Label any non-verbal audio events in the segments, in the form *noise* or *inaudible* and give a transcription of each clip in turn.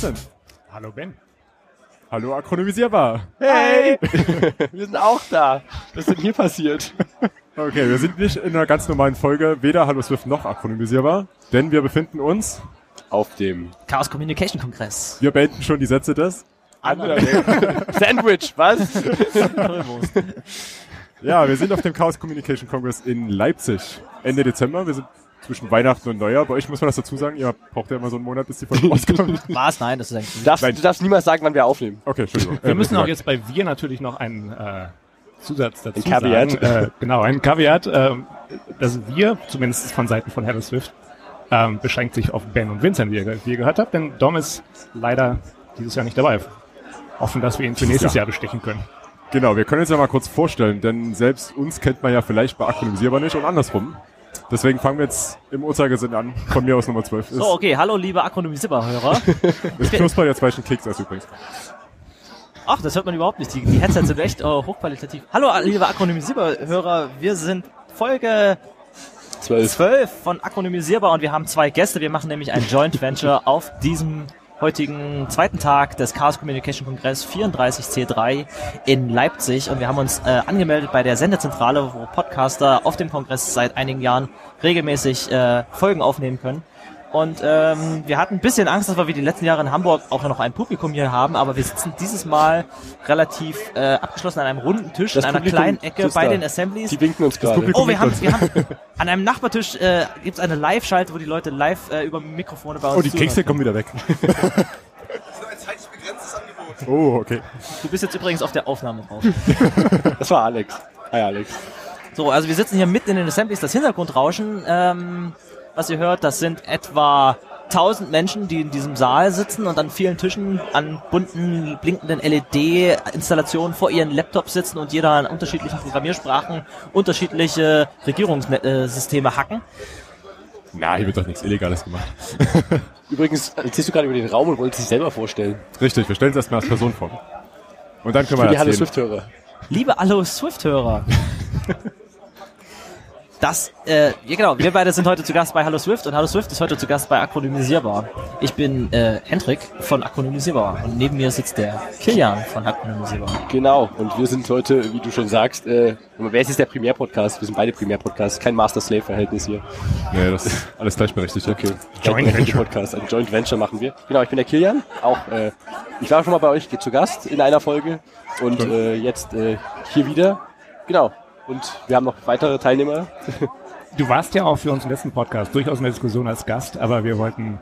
Vincent. Hallo Ben. Hallo Akronymisierbar. Hey! *laughs* wir sind auch da. Was ist denn hier passiert? Okay, wir sind nicht in einer ganz normalen Folge, weder Hallo Swift noch akronymisierbar, denn wir befinden uns, Auf dem Chaos Communication Kongress. wir beenden schon die Sätze des. anderen *laughs* Sandwich, was? Ja, wir sind auf dem Chaos Communication Congress in Leipzig. Ende Dezember. Wir sind zwischen Weihnachten und Neujahr. Bei euch muss man das dazu sagen. Ihr braucht ja immer so einen Monat, bis die Folge rauskommt. *laughs* Was? Nein, das ist ein Du darfst, du darfst niemals sagen, wann wir aufnehmen. Okay, Entschuldigung. Wir Äh, müssen auch jetzt bei wir natürlich noch einen äh, Zusatz dazu Ein Caveat. sagen. Äh, genau, ein Caveat. ähm, dass wir, zumindest von Seiten von Hello Swift, ähm, beschränkt sich auf Ben und Vincent, wie ihr, wie ihr gehört habt, denn Dom ist leider dieses Jahr nicht dabei. Hoffen, dass wir ihn für nächstes Jahr bestechen können. Genau, wir können uns ja mal kurz vorstellen, denn selbst uns kennt man ja vielleicht bei Akronymisierbar nicht und andersrum. Deswegen fangen wir jetzt im Uhrzeigersinn an. Von mir aus Nummer 12. Ist, So, okay, hallo liebe Akronymisierbar-Hörer. *laughs* ist knusper jetzt, ich einen Keks esse übrigens. Ach, das hört man überhaupt nicht. Die, die Headsets sind echt äh, hochqualitativ. Hallo liebe Akronymisierbar-Hörer, wir sind Folge Zwölf. 12 von Akronymisierbar und wir haben zwei Gäste. Wir machen nämlich ein Joint Venture auf diesem heutigen zweiten Tag des Chaos Communication Kongress 34C3 in Leipzig und wir haben uns äh, angemeldet bei der Sendezentrale, wo Podcaster auf dem Kongress seit einigen Jahren regelmäßig äh, Folgen aufnehmen können. Und ähm, wir hatten ein bisschen Angst, dass wir wie die letzten Jahre in Hamburg auch noch ein Publikum hier haben, aber wir sitzen dieses Mal relativ äh, abgeschlossen an einem runden Tisch Das in einer Publikum kleinen Ecke bei da. den Assemblies. Die winken uns gerade. Oh, wir haben, wir haben *laughs* an einem Nachbartisch äh, gibt's eine Live-Schalte, wo die Leute live äh, über Mikrofone bei uns Oh, die Kekse kommen wieder weg. Oh, okay. Du bist jetzt übrigens auf der Aufnahme drauf. *laughs* Das war Alex. Hi Alex. So, also wir sitzen hier mitten in den Assemblies. Das Hintergrundrauschen, ähm, was ihr hört, das sind etwa 1000 Menschen, die in diesem Saal sitzen und an vielen Tischen an bunten, blinkenden LED-Installationen vor ihren Laptops sitzen und jeder an unterschiedlichen Programmiersprachen unterschiedliche Regierungssysteme hacken. Na, hier wird doch nichts Illegales gemacht. *laughs* Übrigens, erzählst du gerade über den Raum und wolltest dich selber vorstellen. Richtig, wir stellen uns erstmal als Person vor. Und dann können Für wir die Hallo. Swift-Hörer. Liebe Hallo Swift-Hörer. *laughs* Das, äh, ja genau, wir beide sind heute zu Gast bei Hallo Swift und Hallo Swift ist heute zu Gast bei Akronymisierbar. Ich bin äh, Hendrik von Akronymisierbar und neben mir sitzt der Kilian von Akronymisierbar. Genau. Und wir sind heute, wie du schon sagst, äh, wer ist jetzt der Primär-Podcast? Wir sind beide Primär-Podcasts. Kein Master-Slave-Verhältnis hier. Nee, das ist alles gleichberechtigt. Okay. Joint Venture. Podcast, ein Joint Venture machen wir. Genau, ich bin der Kilian. Auch, äh, ich war schon mal bei euch zu Gast in einer Folge und äh, jetzt äh, hier wieder. Genau. Und wir haben noch weitere Teilnehmer. Du warst ja auch für unseren letzten Podcast durchaus in der Diskussion als Gast, aber wir wollten,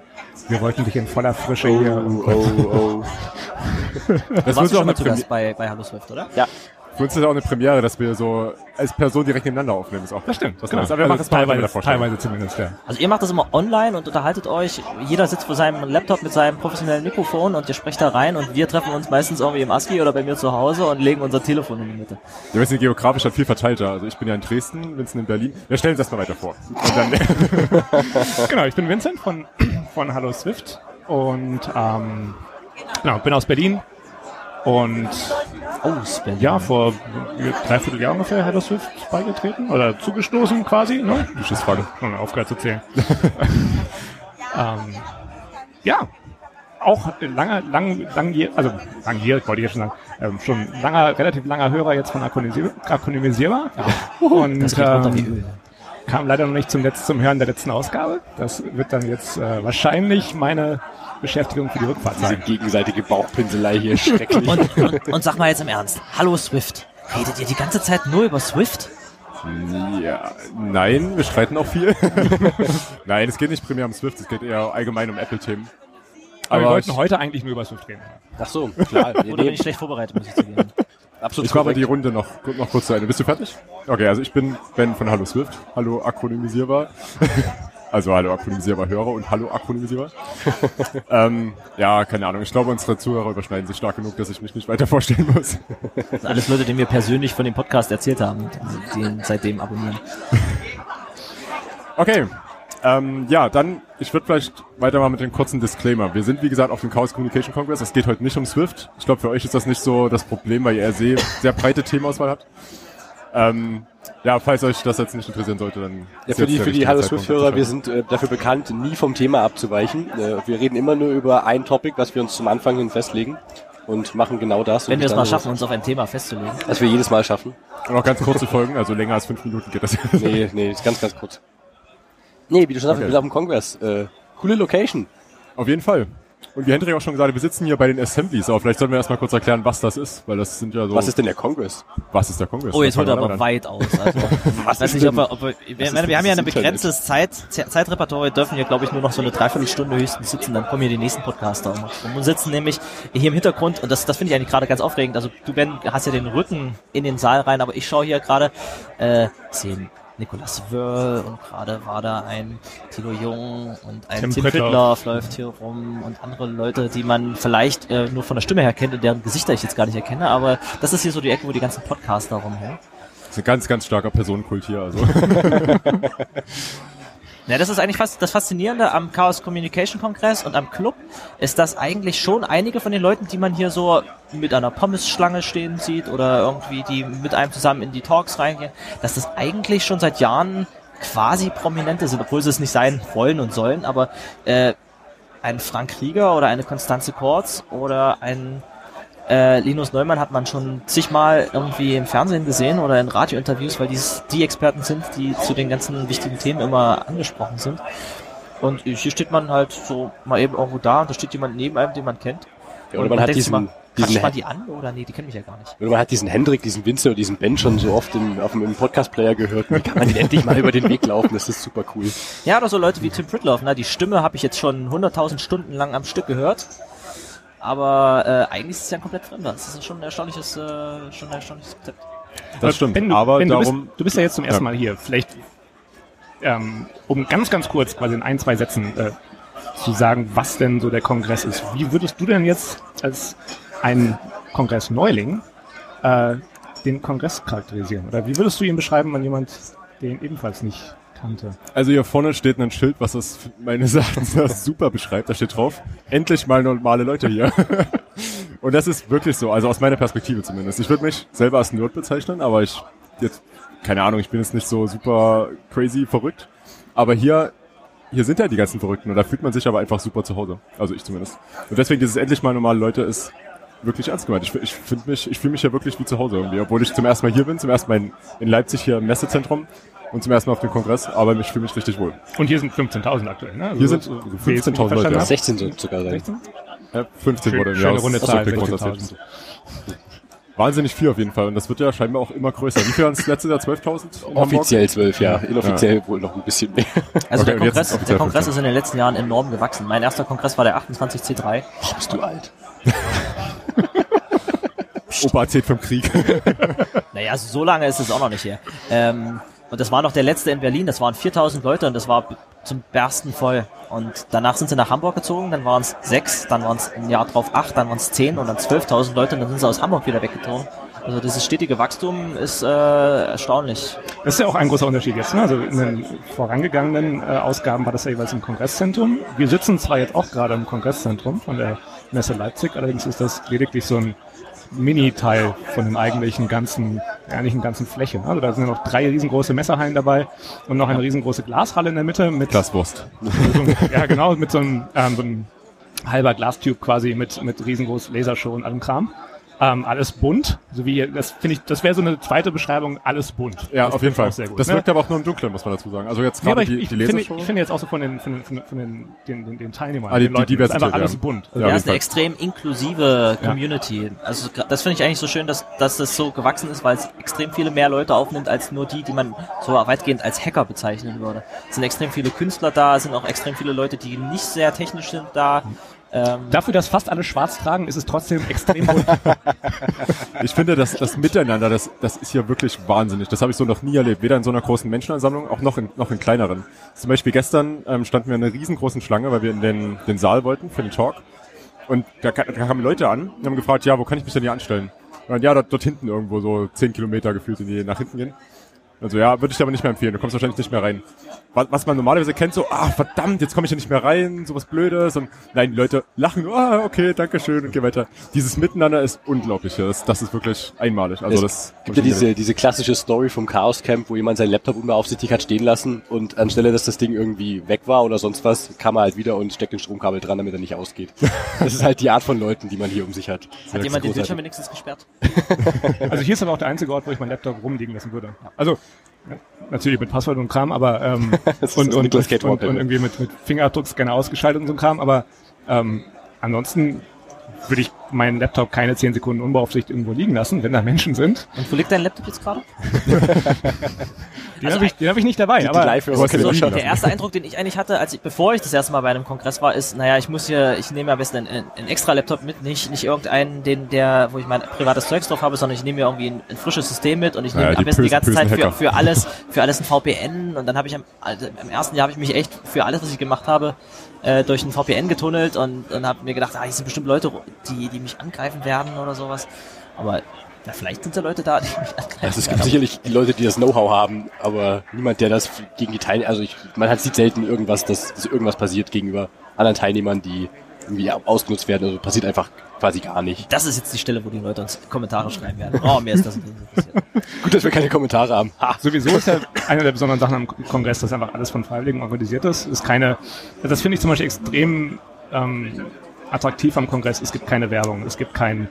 wir wollten dich in voller Frische hier und oh, oh. Das *laughs* Du warst auch schon mal zu. Gast bei, bei Hallo Swift, oder? Ja, Für uns ist das auch eine Premiere, dass wir so als Person direkt nebeneinander aufnehmen. Ist auch das stimmt. Das Genau, genau. aber wir machen es mal mit der teilweise, teilweise zumindest, ja. Also ihr macht das immer online und unterhaltet euch. Jeder sitzt vor seinem Laptop mit seinem professionellen Mikrofon und ihr sprecht da rein und wir treffen uns meistens irgendwie im ASCII oder bei mir zu Hause und legen unser Telefon in die Mitte. Ja, wir sind geografisch halt viel verteilter. Also ich bin ja in Dresden, Vincent in Berlin. Wir stellen uns erstmal weiter vor. Und dann, *laughs* Genau, ich bin Vincent von, von Hallo Swift und ähm, genau, bin aus Berlin und Oh, ja, vor dreiviertel Jahr ungefähr Hallo Swift beigetreten oder zugestoßen quasi, ne? Geschissfrage. Und aufgehört zu zählen. *laughs* ähm, ja, auch lange, lang, langjährig, also langjährig wollte ich jetzt schon sagen, ähm, schon langer, relativ langer Hörer jetzt von Akronymisierbar. Akronymisierbar. Und ähm, kam leider noch nicht zum, Letz-, zum Hören der letzten Ausgabe. Das wird dann jetzt äh, wahrscheinlich meine Beschäftigung für die Rückfahrt diese sein. gegenseitige Bauchpinselei hier schrecklich. Und, und, und sag mal jetzt im Ernst, hallo Swift. Redet ihr die ganze Zeit nur über Swift? Ja, nein, wir streiten auch viel. *laughs* nein, es geht nicht primär um Swift, es geht eher allgemein um Apple-Themen. Aber wir wollten heute eigentlich nur über Swift reden. Ach so, klar. *laughs* Oder bin ich schlecht vorbereitet, muss ich zugeben. absolut ich mache die Runde noch, noch kurz zu Ende. Bist du fertig? Okay, also ich bin Ben von Hallo Swift. Hallo Akronymisierbar. *laughs* Also hallo akronymisierbar Hörer und hallo akronymisierbar. *laughs* ähm, ja, keine Ahnung. Ich glaube, unsere Zuhörer überschneiden sich stark genug, dass ich mich nicht weiter vorstellen muss. Das sind alles Leute, die mir persönlich von dem Podcast erzählt haben, die ihn seitdem abonnieren. Okay. Ähm, ja, dann, ich würde vielleicht weitermachen mit dem kurzen Disclaimer. Wir sind, wie gesagt, auf dem Chaos Communication Congress. Es geht heute nicht um Swift. Ich glaube, für euch ist das nicht so das Problem, weil ihr sehr, sehr breite Themenauswahl habt. Ähm, ja, falls euch das jetzt nicht interessieren sollte, dann ja, für die, für die Hallo Swift-Hörer, wir sind äh, dafür bekannt, nie vom Thema abzuweichen. Äh, wir reden immer nur über ein Topic, was wir uns zum Anfang hin festlegen und machen genau das. Wenn wir es mal schaffen, uns auf ein Thema festzulegen. Was wir jedes Mal schaffen. Und auch ganz kurze Folgen, also länger als fünf Minuten geht das. nee, nee, ist ganz, ganz kurz. Nee, wie du schon sagst, okay. wir sind auf dem Kongress. Äh, coole Location. Auf jeden Fall. Und wie Hendrik auch schon gesagt hat, wir sitzen hier bei den Assemblies. Aber vielleicht sollten wir erstmal kurz erklären, was das ist, weil das sind ja so. Was ist denn der Kongress? Was ist der Kongress? Oh, jetzt holt er aber weit aus. *laughs* Also, was weiß nicht, ob wir, ob wir, wir, meine, wir haben ja eine begrenztes Zeit, Zeitrepertoire. Wir dürfen hier, glaube ich, nur noch so eine Dreiviertelstunde höchstens sitzen. Dann kommen hier die nächsten Podcaster. Und wir sitzen nämlich hier im Hintergrund, und das, das finde ich eigentlich gerade ganz aufregend. Also du, Ben, hast ja den Rücken in den Saal rein, aber ich schaue hier gerade, äh, sehen Nicolas Wörl und gerade war da ein Tilo Jung und ein Tim, Tim Pritloff läuft hier rum und andere Leute, die man vielleicht äh, nur von der Stimme her kennt und deren Gesichter ich jetzt gar nicht erkenne, aber das ist hier so die Ecke, wo die ganzen Podcaster rumhängen. Das ist ein ganz, ganz starker Personenkult hier, also. *laughs* Ja, das ist eigentlich fast das Faszinierende am Chaos Communication Kongress und am Club, ist, dass eigentlich schon einige von den Leuten, die man hier so mit einer Pommesschlange stehen sieht oder irgendwie die mit einem zusammen in die Talks reingehen, dass das eigentlich schon seit Jahren quasi Prominente sind, obwohl sie es nicht sein wollen und sollen, aber äh, ein Frank Krieger oder eine Konstanze Kortz oder ein äh, Linus Neumann hat man schon zigmal irgendwie im Fernsehen gesehen oder in Radiointerviews, weil die die Experten sind, die zu den ganzen wichtigen Themen immer angesprochen sind. Und hier steht man halt so mal eben irgendwo da und da steht jemand neben einem, den man kennt. Ja, oder man, man hat diesen, mal, diesen man die an oder nee, die kennen mich ja gar nicht. Oder man hat diesen Hendrik, diesen Winzer und diesen Ben schon so oft im, auf dem Podcast-Player gehört. Wie kann man den endlich mal über den Weg laufen? Das ist super cool. Ja, oder so Leute wie Tim Pritloff. Na, die Stimme habe ich jetzt schon 100.000 Stunden lang am Stück gehört. Aber äh, eigentlich ist es ja ein komplett fremder. Das ist schon ein erstaunliches, äh, schon ein erstaunliches Konzept. Das stimmt. Ben, du, aber ben, darum, du, bist, du bist ja jetzt zum ersten ja. Mal hier. Vielleicht, ähm, um ganz, ganz kurz quasi in ein, zwei Sätzen äh, zu sagen, was denn so der Kongress ist. Wie würdest du denn jetzt als ein Kongress-Neuling äh, den Kongress charakterisieren? Oder wie würdest du ihn beschreiben, wenn jemand den ebenfalls nicht kannte. Also hier vorne steht ein Schild, was das meines Erachtens super beschreibt. Da steht drauf, endlich mal normale Leute hier. *laughs* Und das ist wirklich so, also aus meiner Perspektive zumindest. Ich würde mich selber als Nerd bezeichnen, aber ich jetzt, keine Ahnung, ich bin jetzt nicht so super crazy verrückt. Aber hier, hier sind ja die ganzen Verrückten und da fühlt man sich aber einfach super zu Hause. Also ich zumindest. Und deswegen dieses endlich mal normale Leute ist wirklich ernst gemeint. Ich, ich finde mich, ich fühle mich ja wirklich wie zu Hause irgendwie, obwohl ich zum ersten Mal hier bin, zum ersten Mal in, in Leipzig hier im Messezentrum und zum ersten Mal auf dem Kongress, aber ich fühle mich richtig wohl. Und hier sind 15.000 aktuell, ne? Also hier sind so 15.000 Leute. Ja. 16 sind sogar sein. 16? Ja, 15 Schön, wurde im Jahr. Runde Zahl, Wahnsinnig viel auf jeden Fall. Und das wird ja scheinbar auch immer größer. Wie viel waren es letztes Jahr? 12.000? Offiziell 12, ja. Inoffiziell ja. wohl noch ein bisschen mehr. Also okay, der Kongress, der Kongress ist in den letzten Jahren enorm gewachsen. Mein erster Kongress war der 28C3. Oh, bist du alt. *laughs* Opa erzählt vom Krieg. *laughs* naja, so lange ist es auch noch nicht her. Ähm, und das war noch der letzte in Berlin, das waren 4000 Leute und das war zum Bersten voll. Und danach sind sie nach Hamburg gezogen, dann waren es sechs, dann waren es ein Jahr drauf acht, dann waren es zehn und dann 12.000 Leute und dann sind sie aus Hamburg wieder weggezogen. Also dieses stetige Wachstum ist äh, erstaunlich. Das ist ja auch ein großer Unterschied jetzt. Ne? Also in den vorangegangenen äh, Ausgaben war das ja jeweils im Kongresszentrum. Wir sitzen zwar jetzt auch gerade im Kongresszentrum von der Messe Leipzig, allerdings ist das lediglich so ein Mini-Teil von dem eigentlichen ganzen, der eigentlichen ganzen Fläche. Also da sind noch drei riesengroße Messerhallen dabei und noch eine riesengroße Glashalle in der Mitte mit Glaswurst. *laughs* ja, genau, mit so einem, ähm, so einem halber Glastube quasi mit, mit riesengroß Lasershow und allem Kram. Ähm, alles bunt, so wie das finde ich, das wäre so eine zweite Beschreibung, alles bunt. Ja, das auf jeden Fall. Sehr gut, das ne? wirkt aber auch nur im Dunklen, muss man dazu sagen. Also jetzt gerade nee, die, ich, die Lasershow. Finde, ich finde jetzt auch so von den, von den, von den, den, den, den Teilnehmern, ah, die, den Leuten, die Diversität, einfach alles ja. bunt. Also ja, ja ist eine extrem inklusive Community. Ja. Also das finde ich eigentlich so schön, dass, dass das so gewachsen ist, weil es extrem viele mehr Leute aufnimmt als nur die, die man so weitgehend als Hacker bezeichnen würde. Es sind extrem viele Künstler da, es sind auch extrem viele Leute, die nicht sehr technisch sind da. Ähm Dafür, dass fast alle schwarz tragen, ist es trotzdem extrem bunt. *laughs* ich finde, das, das Miteinander, das, das ist hier wirklich wahnsinnig. Das habe ich so noch nie erlebt. Weder in so einer großen Menschenansammlung, auch noch in, noch in kleineren. Zum Beispiel gestern ähm, standen wir in einer riesengroßen Schlange, weil wir in den, den Saal wollten für den Talk. Und da, da kamen Leute an und haben gefragt, ja, wo kann ich mich denn hier anstellen? Und dann, ja, dort, dort hinten irgendwo, so zehn Kilometer gefühlt in die, nach hinten gehen. Also ja, würde ich dir aber nicht mehr empfehlen. Du kommst wahrscheinlich nicht mehr rein. Was, was man normalerweise kennt, so, ah, verdammt, jetzt komme ich ja nicht mehr rein, sowas Blödes. Und nein, die Leute lachen nur, ah, okay, danke schön und geh weiter. Dieses Miteinander ist unglaublich. Das, das ist wirklich einmalig. Also das gibt ja diese, diese klassische Story vom Chaos Camp, wo jemand seinen Laptop unbeaufsichtigt hat stehen lassen und anstelle, dass das Ding irgendwie weg war oder sonst was, kam er halt wieder und steckt den Stromkabel dran, damit er nicht ausgeht. *laughs* das ist halt die Art von Leuten, die man hier um sich hat. Hat jemand den Bildschirm wenigstens gesperrt? *laughs* also hier ist aber auch der einzige Ort, wo ich meinen Laptop rumliegen lassen würde. Also natürlich mit Passwort und Kram, aber ähm, *laughs* und, und, und, und, irgendwie mit, mit Fingerabdruckscanner ausgeschaltet und so Kram, aber ähm, ansonsten würde ich meinen Laptop keine 10 Sekunden unbeaufsichtigt irgendwo liegen lassen, wenn da Menschen sind. Und wo liegt dein Laptop jetzt gerade? *laughs* den also habe ich, den hab ich nicht dabei. Die, aber die also der erste Eindruck, den ich eigentlich hatte, als ich, bevor ich das erste Mal bei einem Kongress war, ist, naja, ich muss hier, ich nehme am besten einen, einen extra Laptop mit, nicht, nicht irgendeinen, den, der, wo ich mein privates Zeugs drauf habe, sondern ich nehme mir irgendwie ein, ein frisches System mit und ich nehme naja, am besten die ganze Zeit für, für alles, für alles ein VPN und dann habe ich am, also im ersten Jahr habe ich mich echt für alles, was ich gemacht habe, äh, durch ein VPN getunnelt und, und habe mir gedacht, ah, hier sind bestimmt Leute, die, die mich angreifen werden oder sowas. Aber ja, vielleicht sind da Leute da, die mich angreifen. Also es gibt sicherlich die Leute, die das Know-how haben, aber niemand, der das gegen die Teilnehmer, also ich, man hat, sieht selten irgendwas, dass, dass irgendwas passiert gegenüber anderen Teilnehmern, die irgendwie ausgenutzt werden. Also passiert einfach quasi gar nicht. Das ist jetzt die Stelle, wo die Leute uns Kommentare schreiben werden. Oh, mir ist das passiert. *laughs* Gut, dass wir keine Kommentare haben. Ha. Sowieso ist ja eine der besonderen Sachen am Kongress, dass einfach alles von Freiwilligen organisiert ist. Ist keine, das finde ich zum Beispiel extrem ähm, attraktiv am Kongress. Es gibt keine Werbung, es gibt kein,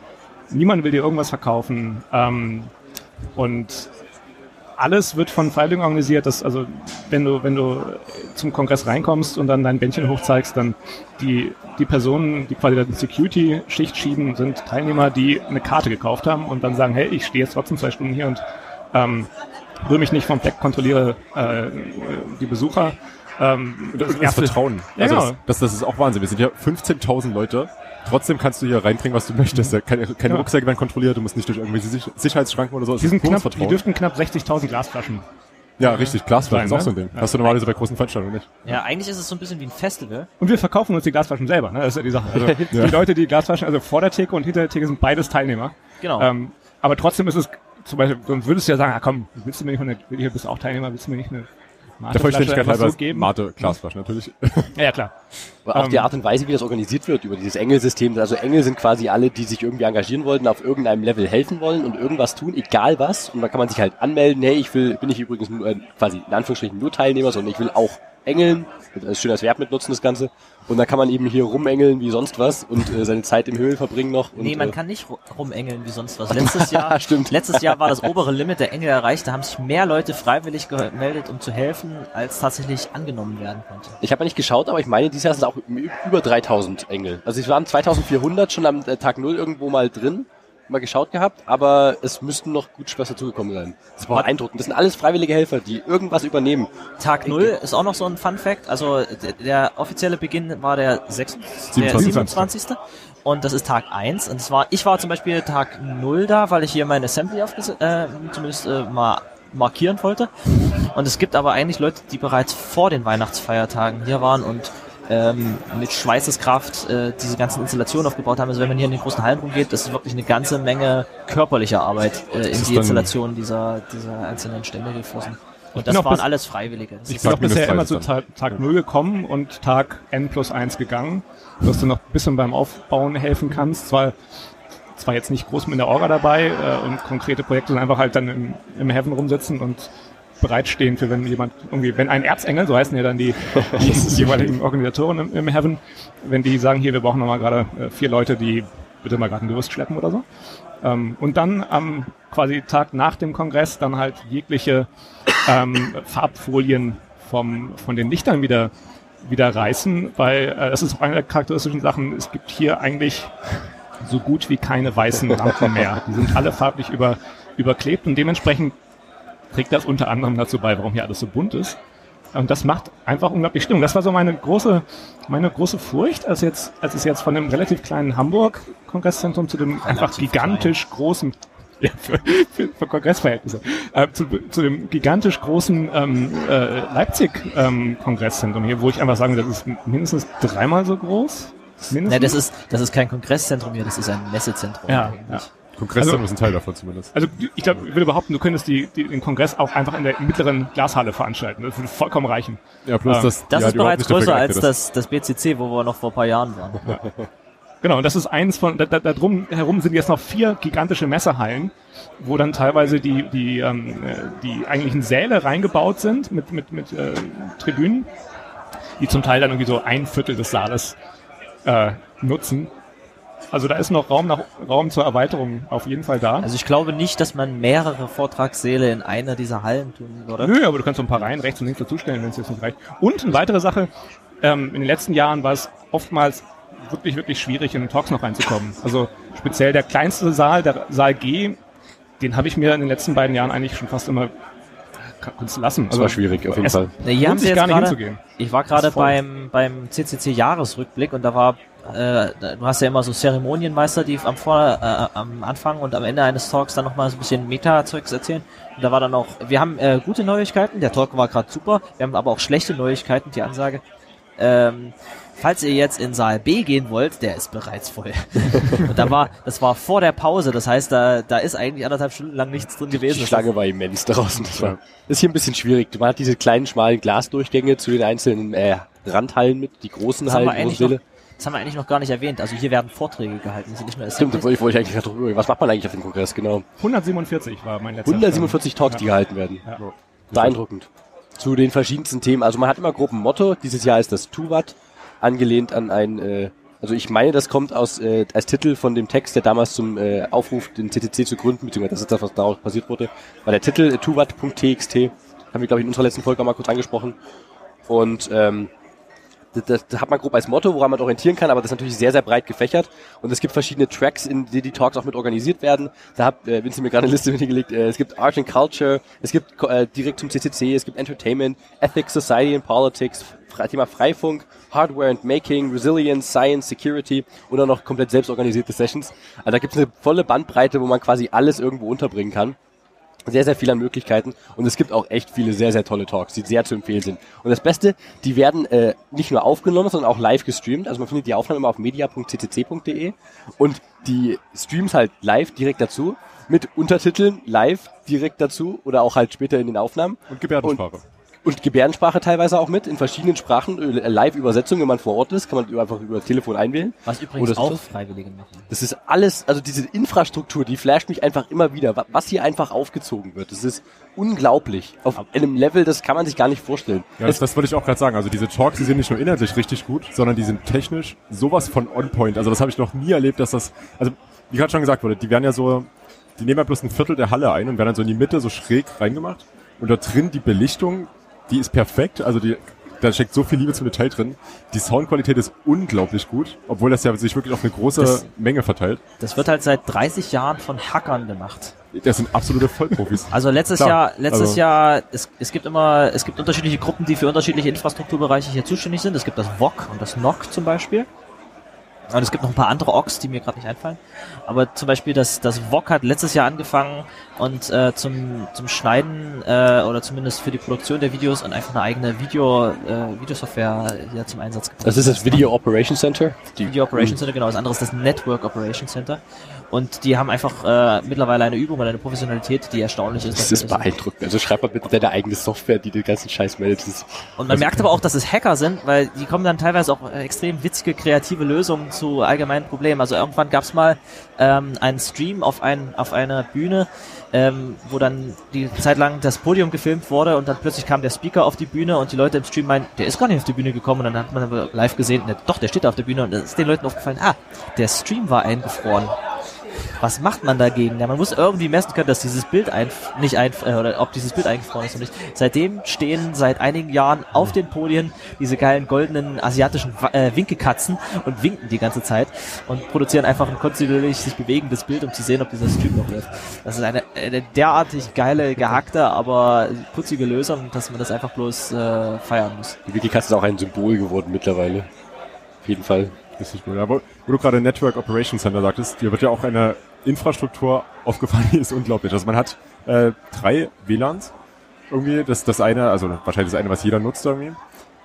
niemand will dir irgendwas verkaufen. Ähm, und alles wird von Freiwilligen organisiert. Dass, also wenn du, wenn du zum Kongress reinkommst und dann dein Bändchen hochzeigst, dann die, die Personen, die quasi die Security-Schicht schieben, sind Teilnehmer, die eine Karte gekauft haben und dann sagen, hey, ich stehe jetzt trotzdem zwei Stunden hier und ähm, rühre mich nicht vom Fleck, kontrolliere äh, die Besucher. Ähm, das, das Vertrauen. Ja, also genau. das, das, das ist auch Wahnsinn. Wir sind ja 15.000 Leute Trotzdem kannst du hier reinbringen, was du möchtest. Keine, keine ja. Rucksäcke werden kontrolliert, du musst nicht durch irgendwelche Sicherheitsschranken oder so. Die, sind knapp, die dürften knapp 60.000 Glasflaschen. Ja, richtig. Glasflaschen ist auch so ein Ding. Ja. Hast du normalerweise bei großen Veranstaltungen nicht. Ja, eigentlich ist es so ein bisschen wie ein Festival. Und wir verkaufen uns die Glasflaschen selber, ne? Das ist ja die Sache. Also *laughs* ja. die Leute, die Glasflaschen, also vor der Theke und hinter der Theke sind beides Teilnehmer. Genau. Ähm, aber trotzdem ist es, zum Beispiel, sonst würdest du ja sagen, ah komm, willst du mir nicht eine, hier bist du auch Teilnehmer, willst du mir nicht eine der Vollständigkeit halber so Mate Glasflasche natürlich. Ja, *laughs* ja klar. Aber auch um, die ähm, Art und Weise, wie das organisiert wird über dieses Engelsystem. Also Engel sind quasi alle, die sich irgendwie engagieren wollten, auf irgendeinem Level helfen wollen und irgendwas tun, egal was. Und da kann man sich halt anmelden, hey, ich will, bin ich übrigens nur, äh, quasi in Anführungsstrichen nur Teilnehmer, sondern ich will auch Engeln, als schön als Verb mitnutzen das Ganze. Und da kann man eben hier rumengeln wie sonst was und äh, seine Zeit im Höhlen verbringen noch. Und, nee, man äh, kann nicht rumengeln wie sonst was. Letztes Jahr, *laughs* Stimmt. letztes Jahr war das obere Limit der Engel erreicht. Da haben sich mehr Leute freiwillig gemeldet, um zu helfen, als tatsächlich angenommen werden konnte. Ich habe ja nicht geschaut, aber ich meine, dieses Jahr sind es auch über 3000 Engel. Also es waren 2400 schon am äh, Tag Null irgendwo mal drin mal geschaut gehabt, aber es müssten noch gut Spaß dazugekommen sein. Das war beeindruckend. Das sind alles freiwillige Helfer, die irgendwas übernehmen. Tag Null ist auch noch so ein Fun Fact. Also der, offizielle Beginn war der, 6, 27. der 27. Und das ist Tag 1. Und zwar, ich war zum Beispiel Tag 0 da, weil ich hier meine Assembly aufges äh, zumindest äh, mal markieren wollte. Und es gibt aber eigentlich Leute, die bereits vor den Weihnachtsfeiertagen hier waren und ähm, mit Schweißeskraft äh, diese ganzen Installationen aufgebaut haben. Also wenn man hier in den großen Hallen rumgeht, das ist wirklich eine ganze Menge körperlicher Arbeit äh, in die Installation dieser, dieser einzelnen Stände geflossen. Und das waren bis, alles Freiwillige. Das ich bin auch bisher immer zu Tag, Tag 0 gekommen und Tag N plus 1 gegangen, dass du noch ein bisschen beim Aufbauen helfen kannst. Zwar, zwar jetzt nicht groß mit der Orga dabei äh, und konkrete Projekte, sondern einfach halt dann im, im Heaven rumsitzen und bereitstehen für wenn jemand irgendwie, wenn ein Erzengel, so heißen ja dann die, *laughs* die jeweiligen Organisatoren im, im, Heaven, wenn die sagen, hier, wir brauchen nochmal gerade äh, vier Leute, die bitte mal gerade ein Gerüst schleppen oder so. Ähm, und dann am quasi Tag nach dem Kongress dann halt jegliche ähm, Farbfolien vom, von den Lichtern wieder wieder reißen, weil äh, das ist auch eine der charakteristischen Sachen. Es gibt hier eigentlich so gut wie keine weißen Lampen mehr. Die sind alle farblich über, überklebt und dementsprechend trägt das unter anderem dazu bei, warum hier alles so bunt ist. Und das macht einfach unglaublich Stimmung. Das war so meine große, meine große Furcht, als jetzt, als es jetzt von dem relativ kleinen Hamburg-Kongresszentrum zu dem einfach gigantisch klein. großen, ja, für, für, für Kongressverhältnisse, äh, zu, zu dem gigantisch großen ähm, äh, Leipzig-Kongresszentrum ähm, hier, wo ich einfach sagen, das ist mindestens dreimal so groß. Mindestens. Ja, das ist, das ist kein Kongresszentrum hier, das ist ein Messezentrum. Ja, ja. Kongresszentrum also, ist ein Teil davon zumindest. Also ich glaube, ich würde behaupten, du könntest die, die, den Kongress auch einfach in der mittleren Glashalle veranstalten. Das würde vollkommen reichen. Ja, plus ähm, das, das ja, ist bereits größer als das, das BCC, wo wir noch vor ein paar Jahren waren. Ja. Genau, und das ist eins von, da, da, da drum herum sind jetzt noch vier gigantische Messehallen, wo dann teilweise die, die, ähm, die eigentlichen Säle reingebaut sind mit, mit, mit äh, Tribünen, die zum Teil dann irgendwie so ein Viertel des Saales äh, nutzen. Also da ist noch Raum, nach, Raum zur Erweiterung auf jeden Fall da. Also ich glaube nicht, dass man mehrere Vortragssäle in einer dieser Hallen tun würde. Nö, aber du kannst so ein paar Reihen rechts und links dazustellen, wenn es jetzt nicht reicht. Und eine weitere Sache, ähm, in den letzten Jahren war es oftmals wirklich, wirklich schwierig, in den Talks noch reinzukommen. Also speziell der kleinste Saal, der Saal G, den habe ich mir in den letzten beiden Jahren eigentlich schon fast immer kannst lassen. Also, das war schwierig, auf jeden Fall. Ne, hier haben sie jetzt gar nicht hinzugehen. Ich war gerade beim, beim CCC-Jahresrückblick und da war, äh, du hast ja immer so Zeremonienmeister, die am, Vor äh, am Anfang und am Ende eines Talks dann nochmal so ein bisschen Meta-Zeugs erzählen. Und da war dann auch, wir haben äh, gute Neuigkeiten, der Talk war gerade super, wir haben aber auch schlechte Neuigkeiten, die Ansage. Ähm, falls ihr jetzt in Saal B gehen wollt, der ist bereits voll. *laughs* und da war, das war vor der Pause, das heißt, da, da ist eigentlich anderthalb Stunden lang nichts drin gewesen. Die Schlange war immens draußen. Das war, ist hier ein bisschen schwierig. Man hat diese kleinen, schmalen Glasdurchgänge zu den einzelnen äh, Randhallen mit, die großen das Hallen, noch, Das haben wir eigentlich noch gar nicht erwähnt. Also hier werden Vorträge gehalten, sind nicht mehr Stimmt, das wollte ich, wollte ich eigentlich drüber. Was macht man eigentlich auf dem Kongress, genau? 147 war mein letzter 147 Talks, ja. die gehalten werden. Ja. Beeindruckend. Zu den verschiedensten Themen. Also man hat immer Gruppenmotto. Dieses Jahr ist das Tuvat angelehnt an ein, äh, also ich meine, das kommt aus äh, als Titel von dem Text, der damals zum äh, Aufruf, den CCC zu gründen, beziehungsweise das ist das, was daraus passiert wurde, war der Titel äh, tuvat.txt, haben wir, glaube ich, in unserer letzten Folge auch mal kurz angesprochen. Und ähm, das, das hat man grob als Motto, woran man orientieren kann, aber das ist natürlich sehr, sehr breit gefächert. Und es gibt verschiedene Tracks, in die die Talks auch mit organisiert werden. Da hat äh, Vincent mir gerade eine Liste hingelegt. Äh, es gibt Art and Culture, es gibt äh, direkt zum CCC, es gibt Entertainment, Ethics, Society and Politics, Thema Freifunk, Hardware and Making, Resilience, Science, Security und dann noch komplett selbstorganisierte Sessions. Also da gibt es eine volle Bandbreite, wo man quasi alles irgendwo unterbringen kann sehr, sehr viel an Möglichkeiten und es gibt auch echt viele sehr, sehr tolle Talks, die sehr zu empfehlen sind. Und das Beste, die werden äh, nicht nur aufgenommen, sondern auch live gestreamt. Also man findet die Aufnahme immer auf media.ccc.de und die Streams halt live direkt dazu mit Untertiteln live direkt dazu oder auch halt später in den Aufnahmen. Und Gebärdensprache. Und und Gebärdensprache teilweise auch mit, in verschiedenen Sprachen, äh, Live-Übersetzung, wenn man vor Ort ist, kann man einfach über Telefon einwählen. Was übrigens auch Freiwillige machen. Das ist alles, also diese Infrastruktur, die flasht mich einfach immer wieder, was hier einfach aufgezogen wird. Das ist unglaublich. Auf einem Level, das kann man sich gar nicht vorstellen. Ja, das, das wollte ich auch gerade sagen. Also diese Talks, die sind nicht nur inhaltlich richtig gut, sondern die sind technisch sowas von on point. Also das habe ich noch nie erlebt, dass das, also wie gerade schon gesagt wurde, die werden ja so, die nehmen ja bloß ein Viertel der Halle ein und werden dann so in die Mitte so schräg reingemacht. Und da drin die Belichtung, die ist perfekt. Also die, da steckt so viel Liebe zum Detail drin. Die Soundqualität ist unglaublich gut, obwohl das ja sich wirklich auf eine große das, Menge verteilt. Das wird halt seit 30 Jahren von Hackern gemacht. Das sind absolute Vollprofis. *laughs* Also letztes Klar, Jahr, letztes also Jahr, es, es gibt immer, es gibt unterschiedliche Gruppen, die für unterschiedliche Infrastrukturbereiche hier zuständig sind. Es gibt das VOC und das NOC zum Beispiel. Und es gibt noch ein paar andere Ox, die mir gerade nicht einfallen. Aber zum Beispiel das, das VOG hat letztes Jahr angefangen und äh, zum, zum Schneiden äh, oder zumindest für die Produktion der Videos und einfach eine eigene Video, äh, Videosoftware hier zum Einsatz gebracht. Das ist das Video Operation Center? Die Video Operation Center, genau. Das andere ist das Network Operation Center. Und die haben einfach äh, mittlerweile eine Übung und eine Professionalität, die erstaunlich ist. Das ist beeindruckend. Also schreib mal bitte deine eigene Software, die den ganzen Scheiß meldet. Und man also merkt aber auch, dass es Hacker sind, weil die kommen dann teilweise auch extrem witzige, kreative Lösungen zu allgemeinen Problemen. Also irgendwann gab es mal ähm, einen Stream auf, ein, auf einer Bühne, ähm, wo dann die Zeit lang das Podium gefilmt wurde und dann plötzlich kam der Speaker auf die Bühne und die Leute im Stream meinen, der ist gar nicht auf die Bühne gekommen und dann hat man live gesehen, ne, doch, der steht da auf der Bühne und es ist den Leuten aufgefallen, ah, der Stream war eingefroren was macht man dagegen? Ja, man muss irgendwie messen können, dass dieses Bild ein, nicht ein, äh, oder ob dieses Bild eingefroren ist oder nicht. Seitdem stehen seit einigen Jahren auf den Podien diese geilen goldenen asiatischen äh, Winkekatzen und winken die ganze Zeit und produzieren einfach ein kontinuierlich sich bewegendes Bild, um zu sehen, ob dieser Stream noch läuft. Das ist eine, eine derartig geile, gehackte, aber putzige Lösung, dass man das einfach bloß äh, feiern muss. Die Winkekatze ist auch ein Symbol geworden mittlerweile. Auf jeden Fall. Richtig gut. Aber wo du gerade Network Operations Center sagtest, dir wird ja auch eine Infrastruktur aufgefallen, *laughs* ist unglaublich. Also man hat äh, drei WLANs irgendwie. Das, das eine, also wahrscheinlich das eine, was jeder nutzt irgendwie.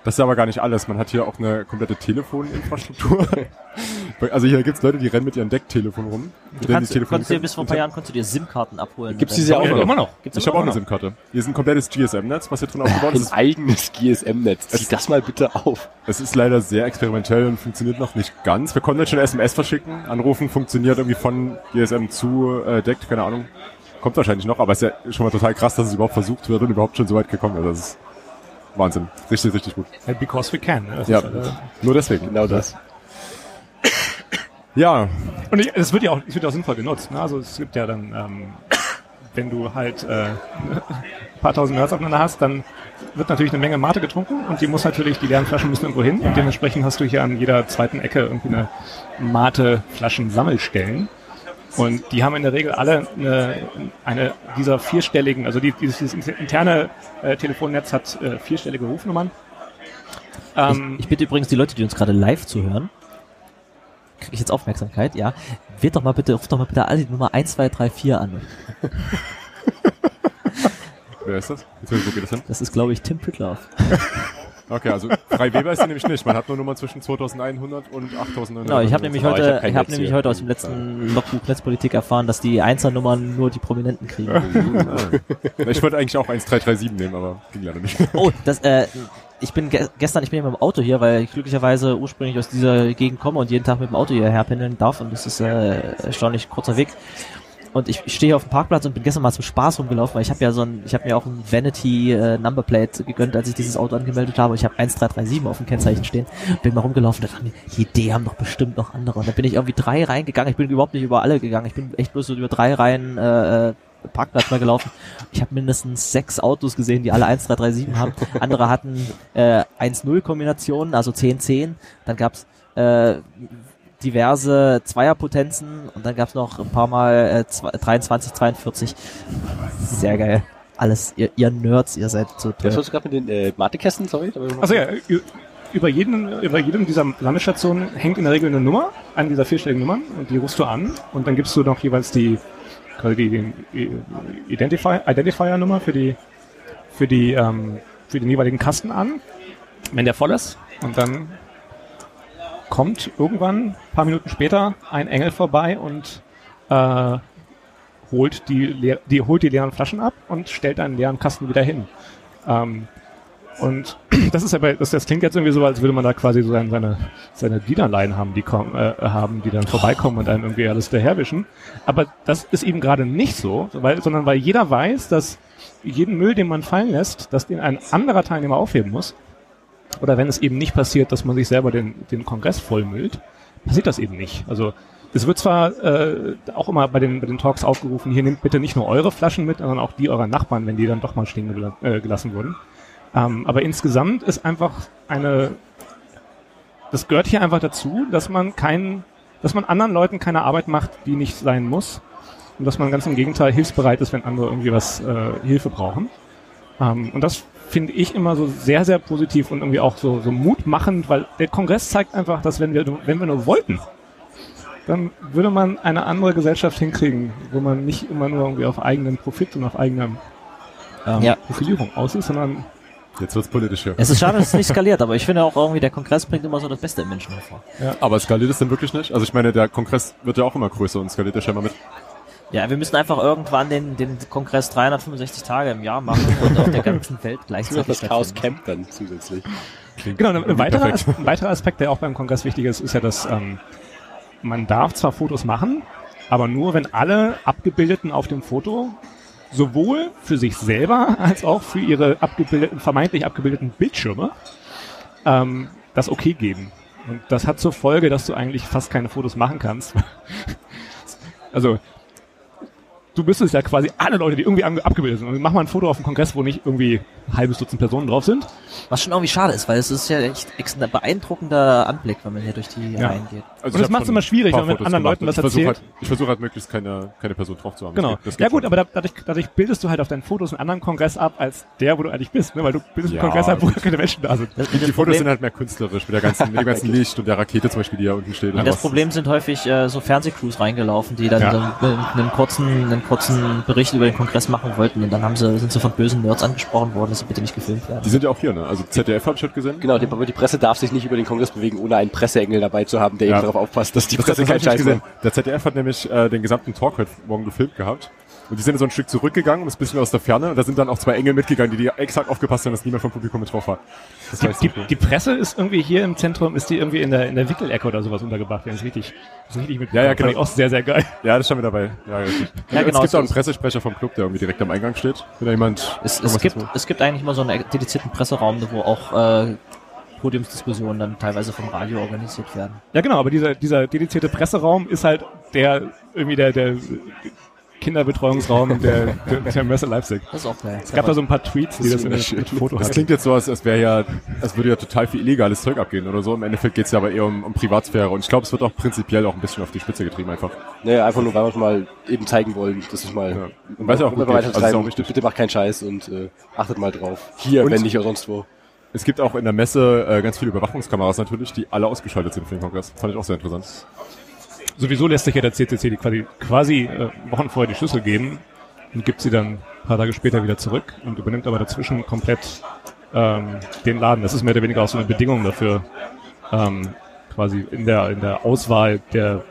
Das ist aber gar nicht alles. Man hat hier auch eine komplette Telefoninfrastruktur, *laughs* Also hier gibt's Leute, die rennen mit ihrem Decktelefon rum. Du kannst, konntest dir bis vor ein paar Jahren konntest du dir SIM-Karten abholen. Gibt's diese auch Ja, noch? immer noch. Gibt's Ich habe auch eine? SIM-Karte. Hier ist ein komplettes GSM-Netz, was hier drin aufgebaut Ein ist. eigenes GSM-Netz. Zieh das mal bitte auf. Es ist leider sehr experimentell und funktioniert noch nicht ganz. Wir konnten jetzt schon SMS verschicken. Anrufen funktioniert irgendwie von GSM zu äh, deckt, keine Ahnung. Kommt wahrscheinlich noch, aber es ist ja schon mal total krass, dass es überhaupt versucht wird und überhaupt schon so weit gekommen ist. Das ist Wahnsinn. Richtig, richtig gut. Because we can. ne? Das Ja, ist, äh, nur deswegen. Genau das. Ja, Und ich, es wird ja auch, es wird auch sinnvoll genutzt. Ne? Also es gibt ja dann, ähm, wenn du halt äh, ein *laughs* paar tausend Nerds aufeinander hast, dann wird natürlich eine Menge Mate getrunken und die muss natürlich, die leeren Flaschen müssen irgendwo hin und dementsprechend hast du hier an jeder zweiten Ecke irgendwie eine Mate-Flaschen-Sammelstellen. Und die haben in der Regel alle eine, eine dieser vierstelligen, also die, dieses, dieses interne äh, Telefonnetz hat äh, vierstellige Rufnummern. Ähm, Ich bitte übrigens die Leute, die uns gerade live zuhören, kriege ich jetzt Aufmerksamkeit, ja. Wählt doch mal bitte, ruft doch mal bitte alle die Nummer 1234 an. *laughs* wer ist das? Jetzt, wo geht das hin? Das ist, glaube ich, Tim Pritloff. Okay, also frei Weber ist die nämlich nicht. Man hat nur Nummern zwischen 2100 und 8900. Genau, ich habe nämlich Aber ich heute, hab ich Netz nämlich hier. heute aus dem letzten Logbuch Netzpolitik erfahren, dass die Einzelnummern nur die Prominenten kriegen. *laughs* Ich wollte eigentlich auch 1337 nehmen, aber ging leider nicht. Oh, das, äh, ich bin ge gestern, ich bin ja mit dem Auto hier, weil ich glücklicherweise ursprünglich aus dieser Gegend komme und jeden Tag mit dem Auto hierher pendeln darf und das ist äh, erstaunlich kurzer Weg. Und ich, ich stehe hier auf dem Parkplatz und bin gestern mal zum Spaß rumgelaufen, weil ich habe ja so ein, ich habe mir auch ein Vanity äh, Numberplate gegönnt, als ich dieses Auto angemeldet habe. Ich habe 1337 auf dem Kennzeichen stehen, bin mal rumgelaufen und dachte mir, die Idee haben doch bestimmt noch andere. Und da bin ich irgendwie drei Reihen gegangen. Ich bin überhaupt nicht über alle gegangen. Ich bin echt bloß so über drei Reihen äh, äh, Parkplatz mal gelaufen. Ich habe mindestens sechs Autos gesehen, die alle 1337 haben. Andere hatten äh, 1-0-Kombinationen, also 10-10. Dann gab's äh, diverse Zweierpotenzen und dann gab's noch ein paar Mal äh, zwei- 23, 42. Sehr geil. Alles, ihr, ihr Nerds, ihr seid so Das toll. hast du gerade mit den äh, Matekästen, sorry? Also ja, über jeden, über jedem dieser Landestationen hängt in der Regel eine Nummer, eine dieser vierstelligen Nummern, und die rufst du an, und dann gibst du noch jeweils die, die, die Identifier, Identifier-Nummer für die, für die, ähm, für den jeweiligen Kasten an, wenn der voll ist, und dann kommt irgendwann, ein paar Minuten später, ein Engel vorbei und äh, holt die, die, holt die leeren Flaschen ab und stellt einen leeren Kasten wieder hin. Ähm, und *clears throat* das ist aber, das, das klingt jetzt irgendwie so, als würde man da quasi so seine, seine, Dienerlein haben, die kommen, äh, haben, die dann vorbeikommen und einem irgendwie alles daherwischen. Aber das ist eben gerade nicht so, weil, sondern weil jeder weiß, dass jeden Müll, den man fallen lässt, dass den ein anderer Teilnehmer aufheben muss. Oder wenn es eben nicht passiert, dass man sich selber den, den Kongress vollmüllt, passiert das eben nicht. Also es wird zwar äh, auch immer bei den, bei den Talks aufgerufen, hier nehmt bitte nicht nur eure Flaschen mit, sondern auch die eurer Nachbarn, wenn die dann doch mal stehen gela äh, gelassen wurden. Ähm, aber insgesamt ist einfach eine, das gehört hier einfach dazu, dass man keinen, dass man anderen Leuten keine Arbeit macht, die nicht sein muss. Und dass man ganz im Gegenteil hilfsbereit ist, wenn andere irgendwie was äh, Hilfe brauchen. Ähm, und das finde ich immer so sehr, sehr positiv und irgendwie auch so, so mutmachend, weil der Kongress zeigt einfach, dass wenn wir, wenn wir nur wollten, dann würde man eine andere Gesellschaft hinkriegen, wo man nicht immer nur irgendwie auf eigenen Profit und auf eigener ähm, Ja. Profilierung aus ist, sondern Jetzt wird's politisch hier. Es ist schade, dass es nicht *laughs* skaliert, aber ich finde auch irgendwie, der Kongress bringt immer so das Beste im Menschen hervor. Aber skaliert es denn wirklich nicht? Also ich meine, der Kongress wird ja auch immer größer und skaliert ja scheinbar mit. Ja, wir müssen einfach irgendwann den, den Kongress 365 Tage im Jahr machen und auf der ganzen Welt *laughs* gleichzeitig das Chaos. Camp dann zusätzlich. Genau, ein, weiterer. As- ein weiterer Aspekt, der auch beim Kongress wichtig ist, ist ja, dass ähm, man darf zwar Fotos machen, aber nur, wenn alle Abgebildeten auf dem Foto sowohl für sich selber als auch für ihre abgebildeten, vermeintlich abgebildeten Bildschirme ähm, das okay geben. Und das hat zur Folge, dass du eigentlich fast keine Fotos machen kannst. *laughs* also du müsstest ja quasi alle Leute, die irgendwie abgebildet sind. Und mach mal ein Foto auf dem Kongress, wo nicht irgendwie ein halbes Dutzend Personen drauf sind. Was schon irgendwie schade ist, weil es ist ja echt ex- ein beeindruckender Anblick, wenn man hier durch die Ja. Reihen geht. Also Und das macht's schon immer schwierig, wenn man Fotos anderen gemacht Leuten was ich versuche erzählt. halt, ich versuche halt möglichst keine, keine Person drauf zu haben. Das Genau. geht- das ja gut, schon. aber da, dadurch, dadurch bildest du halt auf deinen Fotos einen anderen Kongress ab, als der, wo du eigentlich bist, ne? weil du bildest Ja, einen Kongress ab, wo keine Menschen da sind. Die, die Fotos Problem, sind halt mehr künstlerisch, mit, der ganzen, mit dem ganzen Licht und der Rakete zum Beispiel, die da unten steht. und das was. Problem sind häufig äh, so Fernsehcrews reingelaufen, die dann Ja. so einen, einen kurzen, einen kurzen Bericht über den Kongress machen wollten und dann haben sie, sind sie von bösen Nerds angesprochen worden, dass sie bitte nicht gefilmt werden. Die sind ja auch hier, ne? Also ZDF habe ich heute gesehen. Genau, die, die Presse darf sich nicht über den Kongress bewegen, ohne einen Presseengel dabei zu haben, der Ja. Darauf aufpasst, dass die Das, Presse das keinen Scheiß. Der ZDF hat nämlich äh, den gesamten Talk heute Morgen gefilmt gehabt. Und die sind so ein Stück zurückgegangen, es ein bisschen aus der Ferne. Und da sind dann auch zwei Engel mitgegangen, die, die exakt aufgepasst haben, dass niemand vom Publikum mit drauf war. Das Die, cool. die Presse ist irgendwie hier im Zentrum, ist die irgendwie in der, in der Wickelecke oder sowas untergebracht. Wenn ich richtig, das ist richtig mit. Ja, ja, genau. Auch sehr, sehr geil. Ja, das stand mit dabei. Ja, richtig. Ja, genau, Es gibt so auch einen ist- Pressesprecher vom Club, der irgendwie direkt am Eingang steht. Wenn da jemand Es, es, gibt, es gibt eigentlich immer so einen dedizierten Presseraum, wo auch äh, Podiumsdiskussionen dann teilweise vom Radio organisiert werden. Ja, genau, aber dieser, dieser dedizierte Presseraum ist halt der, irgendwie der, der Kinderbetreuungsraum der, der, der Messe Leipzig. Das ist auch geil. Es gab da so ein paar Tweets, die das, in, wunderschön. mit Foto Das hatten. klingt jetzt so, als, als wäre ja, als würde ja total viel illegales Zeug abgehen oder so. Im Endeffekt geht's ja aber eher um, um Privatsphäre. Und ich glaube, es wird auch prinzipiell auch ein bisschen auf die Spitze getrieben einfach. Naja, einfach nur, weil wir es mal eben zeigen wollen, dass es mal, Ja. Und es ja auch gut weiter geht. Also ist auch bitte macht keinen Scheiß und äh, achtet mal drauf. Hier, Und- wenn nicht auch sonst wo. Es gibt auch in der Messe äh, ganz viele Überwachungskameras natürlich, die alle ausgeschaltet sind für den Kongress. Fand ich auch sehr interessant. Sowieso lässt sich ja der CCC quasi, quasi äh, Wochen vorher die Schlüssel geben und gibt sie dann ein paar Tage später wieder zurück und übernimmt aber dazwischen komplett ähm, den Laden. Das ist mehr oder weniger auch so eine Bedingung dafür, ähm, quasi in der, in der Auswahl der,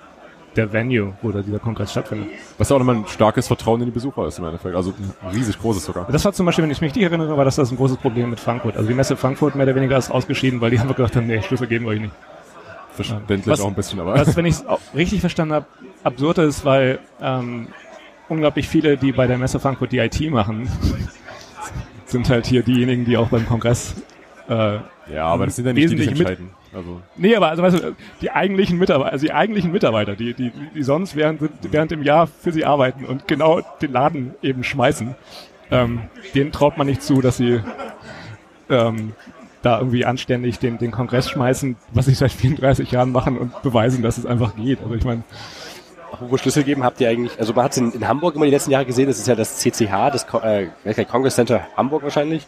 der Venue, wo da dieser Kongress stattfindet. Was ja auch nochmal ein starkes Vertrauen in die Besucher ist im Endeffekt. Also ein riesig großes sogar. Das war zum Beispiel, wenn ich mich richtig erinnere, war das das ein großes Problem mit Frankfurt. Also die Messe Frankfurt mehr oder weniger ist ausgeschieden, weil die haben gedacht haben, nee, Schlüssel geben wir euch nicht. Verständlich Was- auch ein bisschen, aber. Was, wenn ich es richtig verstanden habe, absurd ist, weil ähm, unglaublich viele, die bei der Messe Frankfurt die IT machen, *laughs* sind halt hier diejenigen, die auch beim Kongress äh, ja, aber das sind ja nicht die, die entscheiden. Also, Nee, aber also, weißt du, die eigentlichen Mitarbeiter, also die eigentlichen Mitarbeiter, die, die, die sonst während, während im Jahr für sie arbeiten und genau den Laden eben schmeißen, ähm, denen traut man nicht zu, dass sie ähm, da irgendwie anständig den, den Kongress schmeißen, was sie seit 34 Jahren machen und beweisen, dass es einfach geht. Also ich meine, Apropos Schlüssel geben, habt ihr eigentlich, also man hat es in, in Hamburg immer die letzten Jahre gesehen, das ist ja das CCH, das Ko- äh, Congress Center Hamburg wahrscheinlich.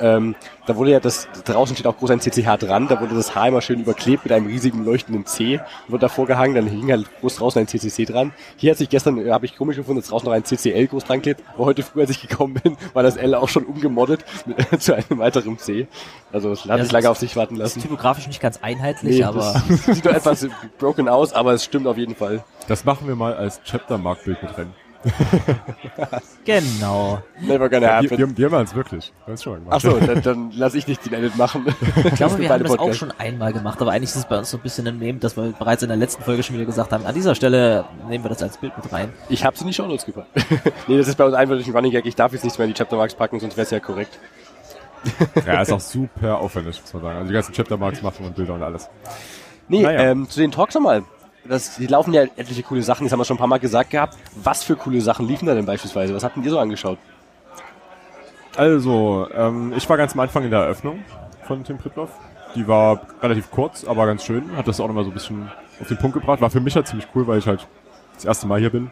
Ähm, da wurde ja das, draußen steht auch groß ein CCH dran, da wurde das H immer schön überklebt mit einem riesigen leuchtenden C, wird davor gehangen, dann hing halt groß draußen ein CCC dran. Hier hat sich gestern, äh, habe ich komisch gefunden, dass draußen noch ein CCL groß dran klebt, aber heute früh, als ich gekommen bin, war das L auch schon umgemoddet mit, *laughs* zu einem weiteren C. Also es hat Ja, sich lange das- auf sich warten Das ist lassen. typografisch nicht ganz einheitlich, aber das sieht doch etwas *laughs* broken aus, aber es stimmt auf jeden Fall. das machen wir mal als Chapter-Mark-Bild mit rein. *laughs* genau. Never gonna Wir, happen. wir, wir machen es wirklich. Wir haben es schon mal gemacht. Ach so, dann, dann lass ich nicht den Edit machen. Ich *laughs* glaube, wir haben das auch schon einmal gemacht, aber eigentlich ist es bei uns so ein bisschen ein Meme, dass wir bereits in der letzten Folge schon wieder gesagt haben, an dieser Stelle nehmen wir das als Bild mit rein. Ich habe sie in die Shownotes gepackt. *laughs* nee, das ist bei uns eindeutig ein Running Gag. Ich darf jetzt nichts mehr in die Chaptermarks packen, sonst wäre es ja korrekt. Ja, ist auch super aufwendig, muss man sagen. Also die ganzen Chapter-Marks machen und Bilder und alles. Nee, Naja. ähm, zu den Talks nochmal. Das, die laufen ja etliche coole Sachen, das haben wir schon ein paar Mal gesagt gehabt. Was für coole Sachen liefen da denn beispielsweise? Was habt ihr so angeschaut? Also, ähm, ich war ganz am Anfang in der Eröffnung von Tim Pritloff. Die war relativ kurz, aber ganz schön. Hat das auch nochmal so ein bisschen auf den Punkt gebracht. War für mich halt ziemlich cool, weil ich halt das erste Mal hier bin.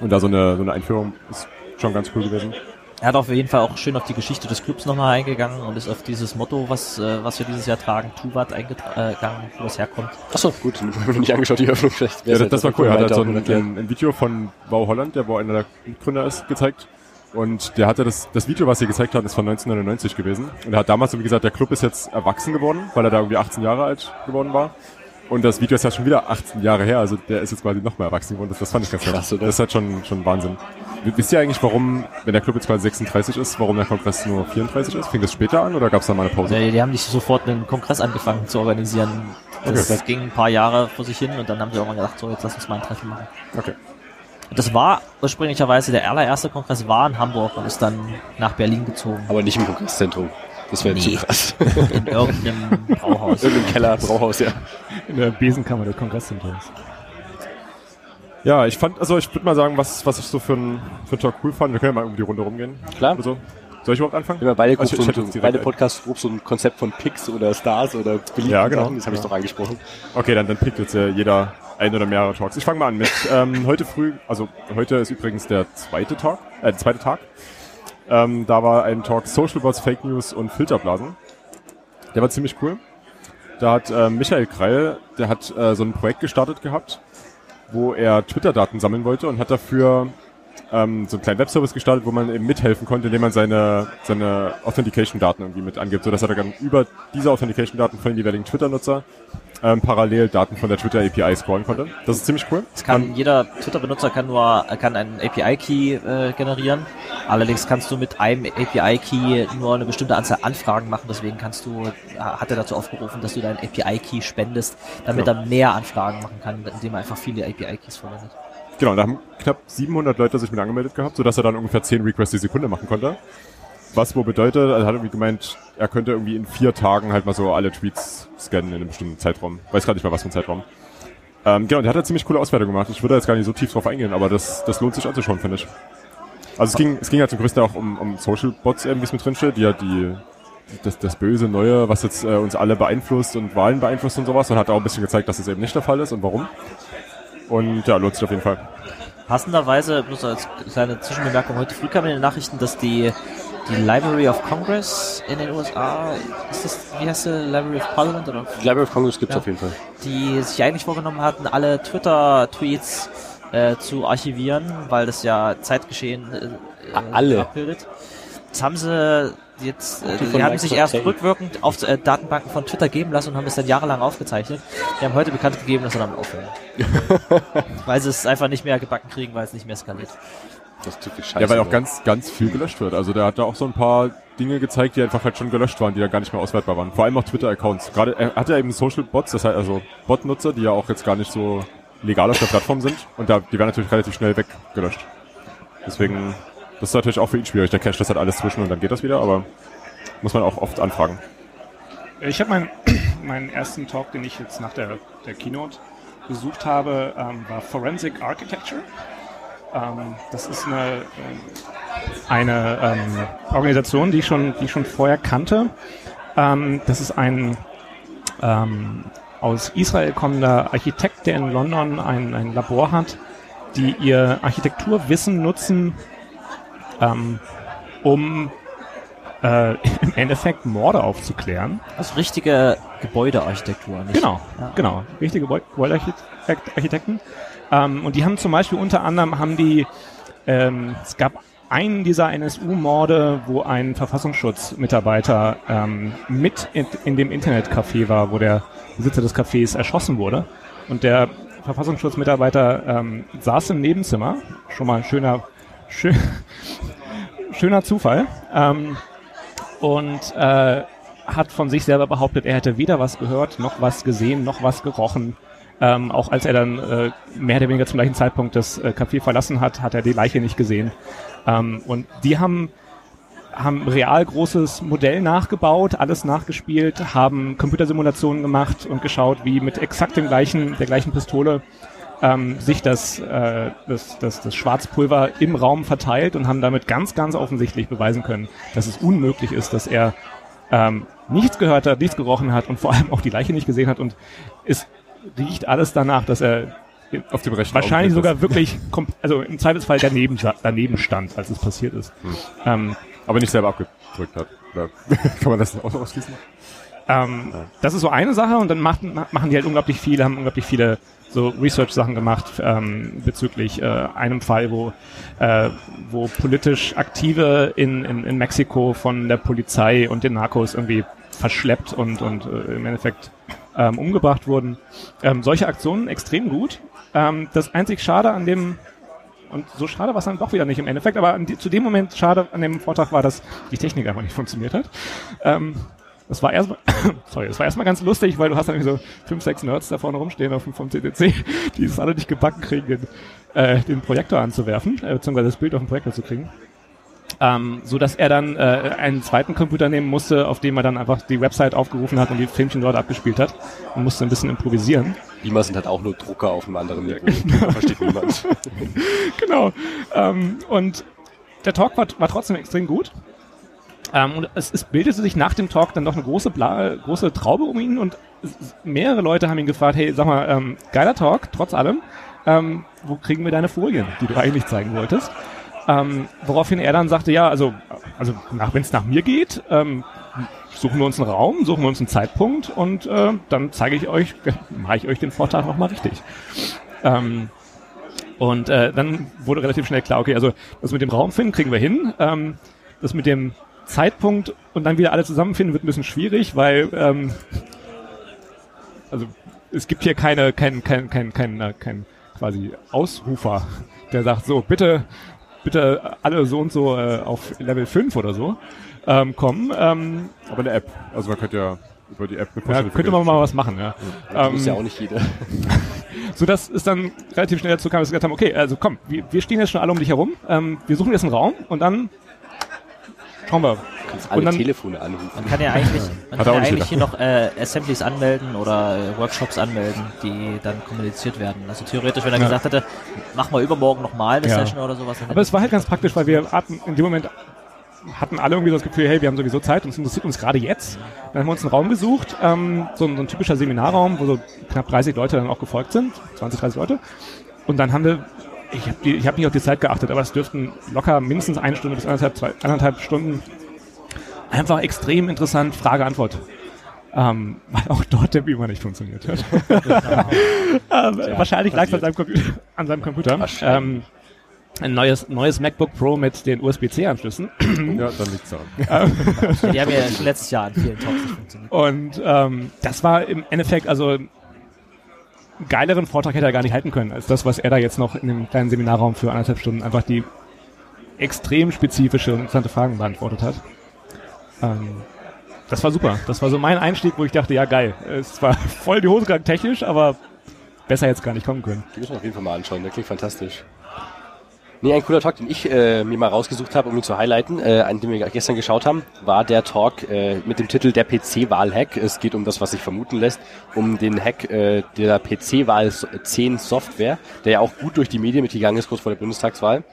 Und da so eine, so eine Einführung ist schon ganz cool gewesen. Er hat auf jeden Fall auch schön auf die Geschichte des Clubs nochmal eingegangen und ist auf dieses Motto, was, äh, was wir dieses Jahr tragen, Tuvat eingegangen, wo das herkommt. Achso, gut, dann haben wir nicht angeschaut, die Öffnung vielleicht. Ja, das, das war cool. Er hat halt so ein, ein, ein Video von Bau Holland, der wo einer der Mitgründer ist, gezeigt. Und der hatte das, das Video, was er gezeigt hat, ist von 1999 gewesen. Und er hat damals, so wie gesagt, der Club ist jetzt erwachsen geworden, weil er da irgendwie 18 Jahre alt geworden war. Und das Video ist ja schon wieder 18 Jahre her, also der ist jetzt quasi noch mehr erwachsen geworden. Das, das fand ich ganz Krass? Das ist halt schon, schon Wahnsinn. Wisst ihr eigentlich, warum, wenn der Club jetzt quasi 36 ist, warum der Kongress nur 34 ist? Fing das später an oder gab es da mal eine Pause? Die, die haben nicht sofort einen Kongress angefangen zu organisieren. Das, Okay. das ging ein paar Jahre vor sich hin und dann haben sie auch mal gedacht, so jetzt lass uns mal ein Treffen machen. Okay. Und das war ursprünglicherweise der allererste Kongress war in Hamburg und ist dann nach Berlin gezogen. Aber nicht im Kongresszentrum. Das wäre Nee. zu krass. *laughs* In irgendeinem Brauhaus. *laughs* Irgendein Keller, Brauhaus, ja. in der Besenkammer des Kongresszentrums. Ja, ich fand, also ich würde mal sagen, was, was ich so für einen für einen Talk cool fand. Wir können ja mal um die Runde rumgehen. Klar. Also, soll ich überhaupt anfangen? Haben beide, Also, ich so, ein- beide ein- Podcasts grob so ein Konzept von Picks oder Stars oder beliebten Ja, genau. Sachen. Das habe ich Ja. doch angesprochen. Okay, dann, dann pickt jetzt äh, jeder ein oder mehrere Talks. Ich fange mal an mit ähm, heute früh, also heute ist übrigens der zweite Talk, äh, der zweite Tag. Ähm, da war ein Talk Social Bots, Fake News und Filterblasen. Der war ziemlich cool. Da hat äh, Michael Kreil, der hat äh, so ein Projekt gestartet gehabt, wo er Twitter-Daten sammeln wollte und hat dafür ähm, so einen kleinen Webservice gestartet, wo man eben mithelfen konnte, indem man seine, seine Authentication-Daten irgendwie mit angibt, sodass er dann über diese Authentication-Daten von den jeweiligen Twitter-Nutzer ähm, parallel Daten von der Twitter API scrollen konnte. Das ist ziemlich cool. Es kann, jeder Twitter-Benutzer kann nur kann einen API-Key äh, generieren. Allerdings kannst du mit einem API-Key nur eine bestimmte Anzahl Anfragen machen. Deswegen kannst du, hat er dazu aufgerufen, dass du deinen API-Key spendest, damit genau. er mehr Anfragen machen kann, indem er einfach viele API-Keys verwendet. Genau, da haben knapp 700 Leute sich mit angemeldet gehabt, sodass er dann ungefähr 10 Requests die Sekunde machen konnte. Was wo bedeutet, er hat irgendwie gemeint, er könnte irgendwie in vier Tagen halt mal so alle Tweets scannen in einem bestimmten Zeitraum. Weiß gerade nicht mal was für ein Zeitraum. Ähm, genau, der hat eine ziemlich coole Auswertung gemacht. Ich würde jetzt gar nicht so tief drauf eingehen, aber das, das lohnt sich anzuschauen, finde ich. Also es ging, es ging halt zum größten auch um, um Social Bots, wie es mit drin steht, die ja die, das, das böse Neue, was jetzt äh, uns alle beeinflusst und Wahlen beeinflusst und sowas und hat auch ein bisschen gezeigt, dass das eben nicht der Fall ist und warum. Und ja, lohnt sich auf jeden Fall. Passenderweise, bloß als kleine Zwischenbemerkung, heute früh kam in den Nachrichten, dass die die Library of Congress in den USA, ist das, wie heißt die, Library of Parliament oder? Die Library of Congress gibt's ja, auf jeden Fall. Die sich eigentlich vorgenommen hatten, alle Twitter-Tweets äh, zu archivieren, weil das ja Zeitgeschehen äh, alle. abbildet. Das haben sie jetzt, äh, die haben sich erst rückwirkend auf äh, Datenbanken von Twitter geben lassen und haben es dann jahrelang aufgezeichnet. Die haben heute bekannt gegeben, dass sie damit aufhören. *laughs* weil sie es einfach nicht mehr gebacken kriegen, weil es nicht mehr skaliert. Das ist zu viel Scheiße. Ja, weil auch ganz, ganz viel gelöscht wird. Also der hat da auch so ein paar Dinge gezeigt, die einfach halt schon gelöscht waren, die da gar nicht mehr auswertbar waren. Vor allem auch Twitter-Accounts. Gerade er hat ja eben Social Bots, das heißt also Bot-Nutzer, die ja auch jetzt gar nicht so legal auf der Plattform sind. Und da, die werden natürlich relativ schnell weggelöscht. Deswegen, das ist natürlich auch für ihn schwierig. Der Cache das hat alles zwischen und dann geht das wieder, aber muss man auch oft anfragen. Ich habe meinen, *clears throat* meinen ersten Talk, den ich jetzt nach der, der Keynote besucht habe, ähm, war Forensic Architecture. Ähm, das ist eine, äh, eine ähm, Organisation, die ich schon, die ich schon vorher kannte. Ähm, das ist ein ähm, aus Israel kommender Architekt, der in London ein, ein Labor hat, die ihr Architekturwissen nutzen, ähm, um äh, *laughs* im Endeffekt Morde aufzuklären. Also richtige Gebäudearchitektur, nicht? Genau, ja. genau. Richtige Gebäudearchitekten. Ähm, und die haben zum Beispiel unter anderem haben die, ähm, es gab einen dieser NSU-Morde, wo ein Verfassungsschutzmitarbeiter ähm, mit in, in dem Internetcafé war, wo der Besitzer des Cafés erschossen wurde. Und der Verfassungsschutzmitarbeiter ähm, saß im Nebenzimmer. Schon mal ein schöner, schön, *laughs* schöner Zufall. Ähm, und äh, hat von sich selber behauptet, er hätte weder was gehört, noch was gesehen, noch was gerochen. Ähm, auch als er dann äh, mehr oder weniger zum gleichen Zeitpunkt das äh, Café verlassen hat, hat er die Leiche nicht gesehen. Ähm, und die haben haben real großes Modell nachgebaut, alles nachgespielt, haben Computersimulationen gemacht und geschaut, wie mit exakt dem gleichen, der gleichen Pistole ähm, sich das, äh, das, das, das Schwarzpulver im Raum verteilt und haben damit ganz, ganz offensichtlich beweisen können, dass es unmöglich ist, dass er ähm, nichts gehört hat, nichts gerochen hat und vor allem auch die Leiche nicht gesehen hat und es riecht alles danach, dass er auf dem rechten wahrscheinlich sogar wirklich, also im Zweifelsfall daneben, daneben stand, als es passiert ist. Hm. Ähm, Aber nicht selber abgedrückt hat. Oder *laughs* kann man das auch noch ausschließen? Ähm, ja. Das ist so eine Sache und dann machen, machen die halt unglaublich viele, haben unglaublich viele so Research-Sachen gemacht ähm, bezüglich äh, einem Fall, wo, äh, wo politisch Aktive in, in, in Mexiko von der Polizei und den Narcos irgendwie verschleppt und, und äh, im Endeffekt ähm, umgebracht wurden. Ähm, solche Aktionen extrem gut. Ähm, das einzig Schade an dem, und so schade war es dann doch wieder nicht im Endeffekt, aber die, zu dem Moment schade an dem Vortrag war, dass die Technik einfach nicht funktioniert hat. Ähm, das war erstmal, *coughs* sorry, das war erstmal ganz lustig, weil du hast dann so fünf, sechs Nerds da vorne rumstehen auf dem, vom CDC, die es alle nicht gebacken kriegen, den, äh, den Projektor anzuwerfen, äh, beziehungsweise das Bild auf den Projektor zu kriegen ähm, so dass er dann äh, einen zweiten Computer nehmen musste, auf dem er dann einfach die Website aufgerufen hat und die Filmchen dort abgespielt hat und musste ein bisschen improvisieren. Beamer sind halt auch nur Drucker auf einem anderen Niveau. *laughs* Genau. Versteht niemand. *laughs* genau. Ähm, und der Talk war, war trotzdem extrem gut. Ähm, und es, es bildete sich nach dem Talk dann noch eine große, Bla große Traube um ihn und mehrere Leute haben ihn gefragt, hey, sag mal, ähm, geiler Talk, trotz allem. Ähm, wo kriegen wir deine Folien, die du eigentlich zeigen wolltest? Ähm, woraufhin er dann sagte, ja, also, also wenn es nach mir geht, ähm, suchen wir uns einen Raum, suchen wir uns einen Zeitpunkt und äh, dann zeige ich euch, *laughs* mache ich euch den Vortrag nochmal richtig. Ähm, Und äh, dann wurde relativ schnell klar, okay, also das mit dem Raum finden kriegen wir hin. Ähm, das mit dem Zeitpunkt und dann wieder alle zusammenfinden wird ein bisschen schwierig, weil ähm, also es gibt hier keine, kein, kein, kein, kein, kein, kein quasi Ausrufer, der sagt so, bitte, bitte alle so und so äh, auf Level 5 oder so ähm, kommen. Ähm, Aber eine App. Also man könnte ja über die App eine ja, könnte man mal was machen, ja. Das muss ja auch nicht jeder. *laughs* so dass es dann relativ schnell dazu kam, dass wir gesagt haben, okay, also komm, wir, wir stehen jetzt schon alle um dich herum, ähm, wir suchen jetzt einen Raum und dann schauen wir. Alle Und dann- Telefone anrufen. Man kann ja eigentlich, *laughs* man Hat kann ja eigentlich hier noch äh, Assemblies anmelden oder äh, Workshops anmelden, die dann kommuniziert werden. Also theoretisch, wenn er Ja. gesagt hätte, mach mal übermorgen nochmal eine Ja. Session oder sowas. Aber es war halt ganz praktisch, weil wir hatten in dem Moment hatten alle irgendwie das Gefühl, hey, wir haben sowieso Zeit, uns interessiert uns gerade jetzt. Dann haben wir uns einen Raum gesucht, ähm, so, ein- so ein typischer Seminarraum, wo so knapp 30 Leute dann auch gefolgt sind, 20, 30 Leute. Und dann haben wir, ich habe hab nicht auf die Zeit geachtet, aber es dürften locker mindestens eine Stunde bis anderthalb, zwei, anderthalb Stunden einfach extrem interessant Frage-Antwort. Ähm, *laughs* weil auch dort der Beamer nicht funktioniert hat. *laughs* ähm, wahrscheinlich lag es an seinem, Computer, an seinem Computer. Ähm, ein neues, neues MacBook Pro mit den USB-C-Anschlüssen. *clears throat* Ja, dann liegt's daran. Die haben ja letztes Jahr an vielen Talks nicht funktioniert. Und ähm, das war im Endeffekt, also einen geileren Vortrag hätte er gar nicht halten können, als das, was er da jetzt noch in dem kleinen Seminarraum für anderthalb Stunden einfach die extrem spezifische und interessante Fragen beantwortet hat. Ähm, das war super. Das war so mein Einstieg, wo ich dachte, ja geil. Es war *laughs* voll die Hose gegangen technisch, aber besser jetzt gar nicht kommen können. Die müssen wir auf jeden Fall mal anschauen, der klingt fantastisch. Nee, ein cooler Talk, den ich äh, mir mal rausgesucht habe, um ihn zu highlighten, äh, an dem wir gestern geschaut haben, war der Talk äh, mit dem Titel Der PC-Wahl-Hack. Es geht um das, was sich vermuten lässt, um den Hack äh, der PC-Wahl 10 Software, der ja auch gut durch die Medien mitgegangen ist, kurz vor der Bundestagswahl.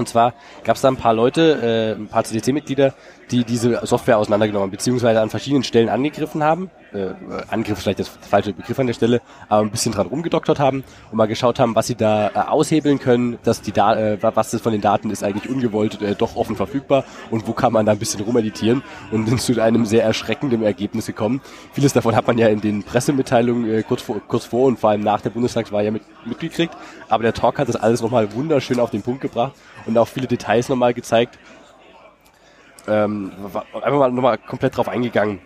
Und zwar gab es da ein paar Leute, äh, ein paar CDC-Mitglieder, die diese Software auseinandergenommen beziehungsweise an verschiedenen Stellen angegriffen haben. Äh, Angriff ist vielleicht das falsche Begriff an der Stelle, aber ein bisschen dran rumgedoktert haben und mal geschaut haben, was sie da äh, aushebeln können, dass die da äh, was das von den Daten ist eigentlich ungewollt äh, doch offen verfügbar und wo kann man da ein bisschen rumeditieren und sind zu einem sehr erschreckenden Ergebnis gekommen. Vieles davon hat man ja in den Pressemitteilungen äh, kurz, vor, kurz vor und vor allem nach der Bundestagswahl ja mit, mitgekriegt, aber der Talk hat das alles nochmal wunderschön auf den Punkt gebracht und auch viele Details nochmal gezeigt. Ähm, einfach mal nochmal komplett drauf eingegangen,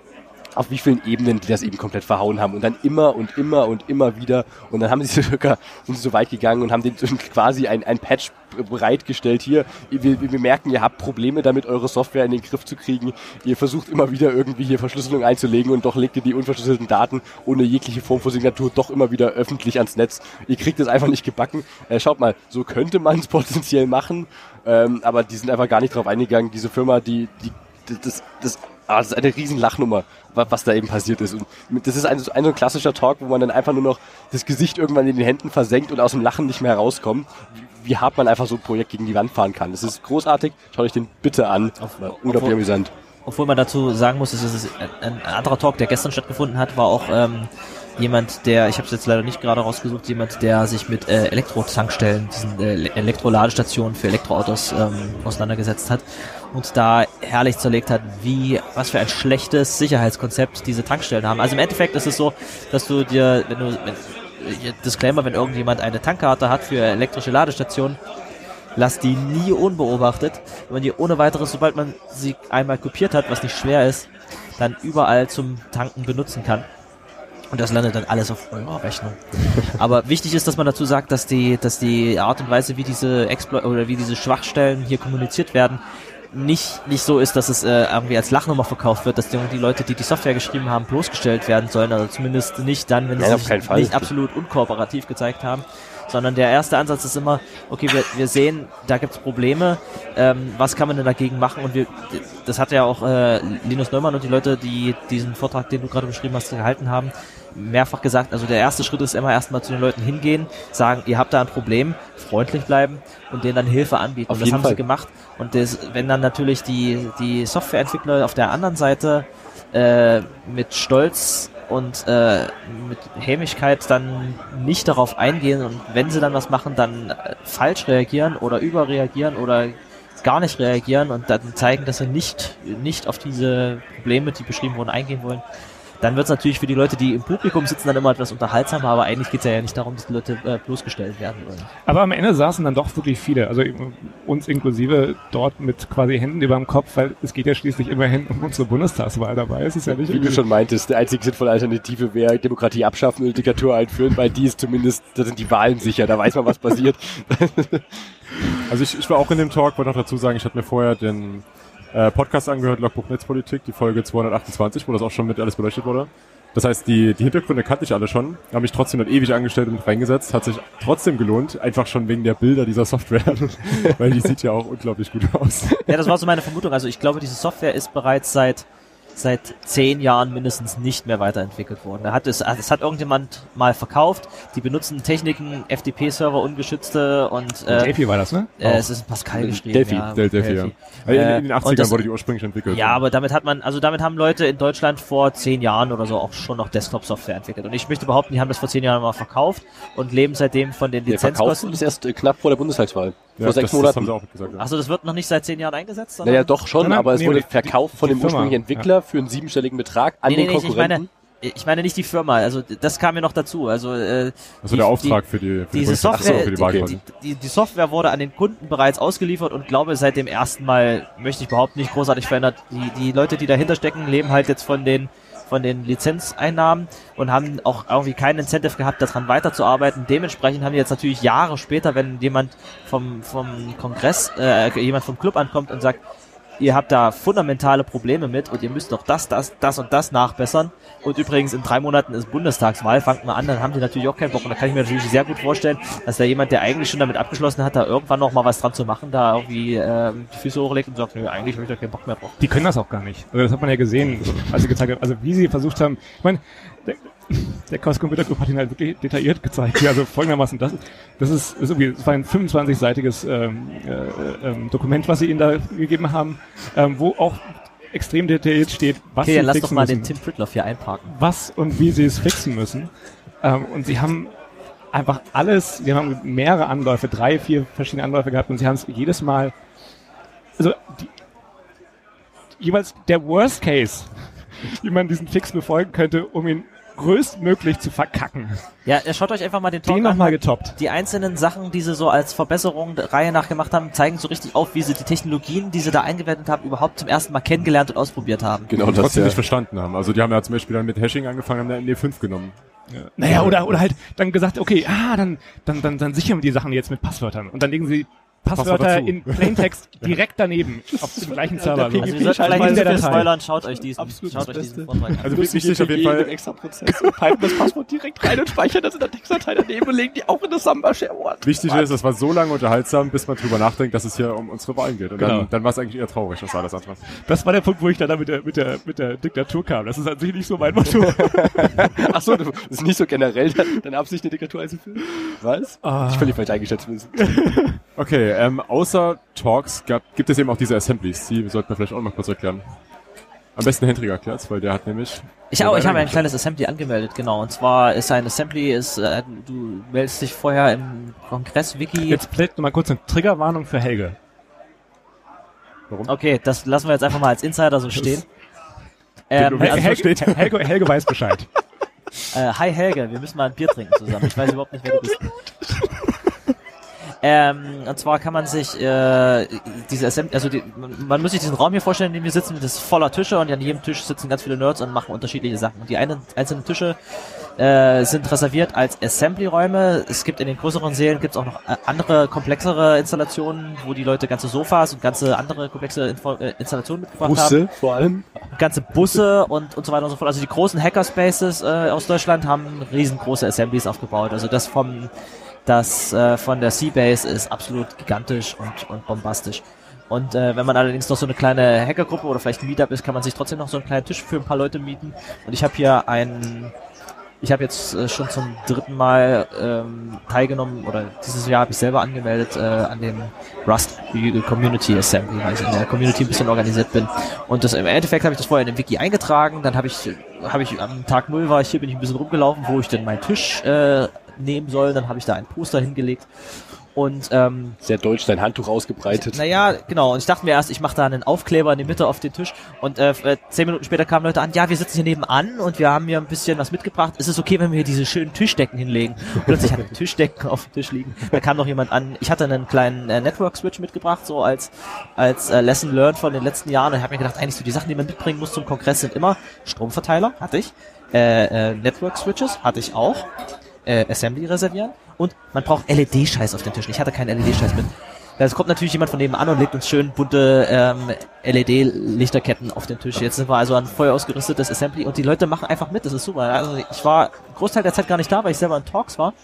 auf wie vielen Ebenen die das eben komplett verhauen haben und dann immer und immer und immer wieder und dann haben sie *laughs* sogar sind sie so weit gegangen und haben den *laughs* quasi ein, ein Patch bereitgestellt hier. Wir, wir merken, ihr habt Probleme damit, eure Software in den Griff zu kriegen. Ihr versucht immer wieder irgendwie hier Verschlüsselung einzulegen und doch legt ihr die unverschlüsselten Daten ohne jegliche Form von Signatur doch immer wieder öffentlich ans Netz. Ihr kriegt es einfach nicht gebacken. Äh, schaut mal, so könnte man es *laughs* potenziell machen, ähm, aber die sind einfach gar nicht drauf eingegangen. Diese Firma, die, die das, das, ah, das ist eine riesen Lachnummer, wa- was da eben passiert ist. Und das ist ein, so ein so ein klassischer Talk, wo man dann einfach nur noch das Gesicht irgendwann in den Händen versenkt und aus dem Lachen nicht mehr herauskommt. Wie, wie hart man einfach so ein Projekt gegen die Wand fahren kann. Das ist großartig. Schaut euch den bitte an. War unglaublich obwohl- amüsant. Obwohl man dazu sagen muss, es ist ein, ein anderer Talk, der gestern stattgefunden hat, war auch ähm, jemand, der, ich habe es jetzt leider nicht gerade rausgesucht, jemand, der sich mit äh, Elektrotankstellen, diesen äh, Elektroladestationen für Elektroautos ähm, auseinandergesetzt hat und da herrlich zerlegt hat, wie was für ein schlechtes Sicherheitskonzept diese Tankstellen haben. Also im Endeffekt ist es so, dass du dir, wenn du wenn, äh, Disclaimer, wenn irgendjemand eine Tankkarte hat für elektrische Ladestationen, Lass die nie unbeobachtet. Wenn man die ohne weiteres, sobald man sie einmal kopiert hat, was nicht schwer ist, dann überall zum Tanken benutzen kann. Und das landet dann alles auf eurer Rechnung. Aber wichtig ist, dass man dazu sagt, dass die, dass die Art und Weise, wie diese Exploit oder wie diese Schwachstellen hier kommuniziert werden, nicht, nicht so ist, dass es äh, irgendwie als Lachnummer verkauft wird, dass die, die Leute, die die Software geschrieben haben, bloßgestellt werden sollen. Also zumindest nicht dann, wenn sie sich nicht absolut unkooperativ gezeigt haben. Sondern der erste Ansatz ist immer, okay, wir, wir sehen, da gibt es Probleme, ähm, was kann man denn dagegen machen? Und wir, das hat ja auch äh, Linus Neumann und die Leute, die diesen Vortrag, den du gerade beschrieben hast, gehalten haben, mehrfach gesagt, also der erste Schritt ist immer erstmal zu den Leuten hingehen, sagen, ihr habt da ein Problem, freundlich bleiben und denen dann Hilfe anbieten. Auf und das haben Fall. sie gemacht. Und das, wenn dann natürlich die, die Softwareentwickler auf der anderen Seite äh, mit Stolz und äh, mit Hämigkeit dann nicht darauf eingehen und wenn sie dann was machen, dann äh, falsch reagieren oder überreagieren oder gar nicht reagieren und dann zeigen, dass sie nicht, nicht auf diese Probleme, die beschrieben wurden, eingehen wollen, dann wird es natürlich für die Leute, die im Publikum sitzen, dann immer etwas unterhaltsamer, aber eigentlich geht es ja nicht darum, dass die Leute äh, bloßgestellt werden wollen. Aber am Ende saßen dann doch wirklich viele, also uns inklusive dort mit quasi Händen über dem Kopf, weil es geht ja schließlich immerhin um unsere Bundestagswahl dabei. Es ist ja nicht Wie du schon meintest, die einzige sinnvolle Alternative wäre Demokratie abschaffen und Diktatur einführen, weil die ist zumindest, da sind die Wahlen sicher, da weiß man, was passiert. *laughs* Also ich, ich war auch in dem Talk, wollte noch dazu sagen, ich hatte mir vorher den äh, Podcast angehört, Logbuch Netzpolitik, die Folge 228, wo das auch schon mit alles beleuchtet wurde. Das heißt, die, die Hintergründe kannte ich alle schon, habe mich trotzdem dort ewig angestellt und reingesetzt, hat sich trotzdem gelohnt, einfach schon wegen der Bilder dieser Software, *laughs* weil die sieht ja auch unglaublich gut aus. Ja, das war so meine Vermutung. Also ich glaube, diese Software ist bereits seit seit zehn Jahren mindestens nicht mehr weiterentwickelt worden. Er hat es, es hat irgendjemand mal verkauft. Die benutzen Techniken, FTP-Server, ungeschützte und äh, Delphi war das, ne? Äh, es ist in Pascal geschrieben. Delphi, ja, Del Delphi, Delphi. ja. In, Äh, in den und 80ern das- wurde die ursprünglich entwickelt. Ja, aber damit hat man, also damit haben Leute in Deutschland vor zehn Jahren oder so auch schon noch Desktop-Software entwickelt. Und ich möchte behaupten, die haben das vor zehn Jahren mal verkauft und leben seitdem von den Der Verkauf Lizenzkosten. ist erst äh, knapp vor der Bundestagswahl. Ja, vor sechs das, Das haben Monaten. sie auch gesagt. Ja. Achso, das wird noch nicht seit zehn Jahren eingesetzt? sondern- Naja, doch schon, Nein, nein, aber es nee, wurde die- verkauft von die dem Firma, ursprünglichen Entwickler für einen siebenstelligen Betrag an Nee, nee, den nee, ich Konkurrenten. meine, ich meine nicht die Firma, also das kam mir noch dazu. Also, äh, Also der Auftrag für die, für die diese so, Software, für die Wahl die, die, die, die Software wurde an den Kunden bereits ausgeliefert und glaube seit dem ersten Mal, möchte ich behaupten, nicht großartig verändert. Die, die Leute, die dahinter stecken, leben halt jetzt von den von den Lizenzeinnahmen und haben auch irgendwie keinen Incentive gehabt, daran weiterzuarbeiten. Dementsprechend haben die jetzt natürlich Jahre später, wenn jemand vom, vom Kongress, äh, jemand vom Club ankommt und sagt, ihr habt da fundamentale Probleme mit und ihr müsst doch das, das, das und das nachbessern. Und übrigens in drei Monaten ist Bundestagswahl, fangt mal an, dann haben die natürlich auch keinen Bock. Und da kann ich mir natürlich sehr gut vorstellen, dass da jemand, der eigentlich schon damit abgeschlossen hat, da irgendwann noch mal was dran zu machen, da irgendwie ähm, die Füße hochlegt und sagt, nö, eigentlich habe ich da keinen Bock mehr drauf. Die können das auch gar nicht. Also das hat man ja gesehen, als sie gezeigt haben, also wie sie versucht haben, ich meine, der, der Chaos Computer Group hat ihn halt wirklich detailliert gezeigt. Ja, also folgendermaßen, das, das ist, ist irgendwie, das war ein 25-seitiges ähm, äh, ähm, Dokument, was sie ihnen da gegeben haben, ähm, wo auch extrem detailliert steht, was Okay, sie dann lass doch mal müssen, den Tim Pritloff hier einparken. was und wie sie es fixen müssen. Ähm, und sie haben einfach alles, sie haben mehrere Anläufe, drei, vier verschiedene Anläufe gehabt und sie haben es jedes Mal, also die, jeweils der Worst Case, *laughs* wie man diesen Fix befolgen könnte, um ihn größtmöglich zu verkacken. Ja, ja, schaut euch einfach mal den Talk Den an. nochmal getoppt. Die einzelnen Sachen, die sie so als Verbesserung der Reihe nach gemacht haben, zeigen so richtig auf, wie sie die Technologien, die sie da eingewendet haben, überhaupt zum ersten Mal kennengelernt und ausprobiert haben. Genau, Und das trotzdem ja. nicht verstanden haben. Also die haben ja zum Beispiel dann mit Hashing angefangen, haben eine ND5 genommen. Naja, oder, oder halt dann gesagt, okay, ah, dann, dann, dann, dann sichern wir die Sachen jetzt mit Passwörtern. Und dann legen sie Passwörter in Plaintext direkt daneben auf dem gleichen Server. der So. Also Schalt vielleicht nicht der spoilern, schaut euch diesen, Absolut schaut das euch diesen. Vortrag an. Also wichtig auf jeden Fall, extra Prozess und pipen das Passwort direkt rein und speichern das in der Textdatei daneben und legen die auch in das Samba Shareword. wichtig ist, das war so lange unterhaltsam, bis man drüber nachdenkt, dass es hier um unsere Wahlen geht. Und Genau. dann, dann war es eigentlich eher traurig, das war alles andere. Das war der Punkt, wo ich dann da mit der, mit der, mit der Diktatur kam. Das ist an sich nicht so mein Motto. *laughs* Ach so, das ist nicht so generell deine Absicht, eine Diktatur einzuführen? Was? Ah. Ich völlig falsch eingeschätzt wissen. Okay, ähm, außer Talks gab, gibt es eben auch diese Assemblies. Die sollten wir vielleicht auch noch kurz erklären. Am besten Hendrik erklärt's, weil der hat nämlich... Ich, auch, ich habe ein kleines Assembly angemeldet, genau. Und zwar ist ein Assembly, ist, äh, du meldest dich vorher im Kongress-Wiki. Jetzt vielleicht noch mal kurz eine Triggerwarnung für Helge. Okay, das lassen wir jetzt einfach mal als Insider so stehen. Ähm, also, Helge, Helge, Helge weiß Bescheid. äh, hi Helge, wir müssen mal ein Bier trinken zusammen. Ich weiß überhaupt nicht, wer du bist. Ähm, und zwar kann man sich äh, diese Assembly, also die, man, man muss sich diesen Raum hier vorstellen, in dem wir sitzen, das ist voller Tische und an jedem Tisch sitzen ganz viele Nerds und machen unterschiedliche Sachen. Und die einen, einzelnen Tische äh, sind reserviert als Assembly-Räume. Es gibt in den größeren Sälen gibt's auch noch äh, andere komplexere Installationen, wo die Leute ganze Sofas und ganze andere komplexe Info äh, Installationen mitgebracht haben Busse vor allem. ganze Busse und, und so weiter und so fort. Also die großen Hackerspaces äh, aus Deutschland haben riesengroße Assemblies aufgebaut. Also das vom das äh, von der Seabase ist absolut gigantisch und, und bombastisch. Und äh, wenn man allerdings noch so eine kleine Hackergruppe oder vielleicht ein Meetup ist, kann man sich trotzdem noch so einen kleinen Tisch für ein paar Leute mieten. Und ich habe hier einen ich habe jetzt äh, schon zum dritten Mal ähm, teilgenommen oder dieses Jahr habe ich selber angemeldet äh, an dem Rust Community Assembly, weil ich in der Community ein bisschen organisiert bin. Und das im Endeffekt habe ich das vorher in den Wiki eingetragen, dann habe ich habe ich am Tag null war ich hier bin ich ein bisschen rumgelaufen, wo ich denn meinen Tisch äh, nehmen soll, dann habe ich da ein Poster hingelegt Und ähm, Sehr deutsch, dein Handtuch ausgebreitet. naja, genau. Und ich dachte mir erst, ich mache da einen Aufkleber in die Mitte auf den Tisch. Und äh, äh, zehn Minuten später kamen Leute an, ja, wir sitzen hier nebenan und wir haben hier ein bisschen was mitgebracht. Ist es okay, wenn wir hier diese schönen Tischdecken hinlegen? Und plötzlich hatte *laughs* Tischdecken auf dem Tisch liegen. Da kam noch jemand an. Ich hatte einen kleinen äh, Network-Switch mitgebracht, so als als äh, Lesson learned von den letzten Jahren. Und ich habe mir gedacht, eigentlich so die Sachen, die man mitbringen muss zum Kongress, sind immer Stromverteiler, hatte ich. Äh, äh, Network-Switches hatte ich auch. Äh, Assembly reservieren. Und man braucht LED-Scheiß auf dem Tisch. Ich hatte keinen LED-Scheiß mit. Es kommt natürlich jemand von nebenan und legt uns schön bunte ähm, LED-Lichterketten auf den Tisch. Jetzt sind wir also ein voll ausgerüstetes Assembly und die Leute machen einfach mit. Das ist super. Also ich war Großteil der Zeit gar nicht da, weil ich selber in Talks war.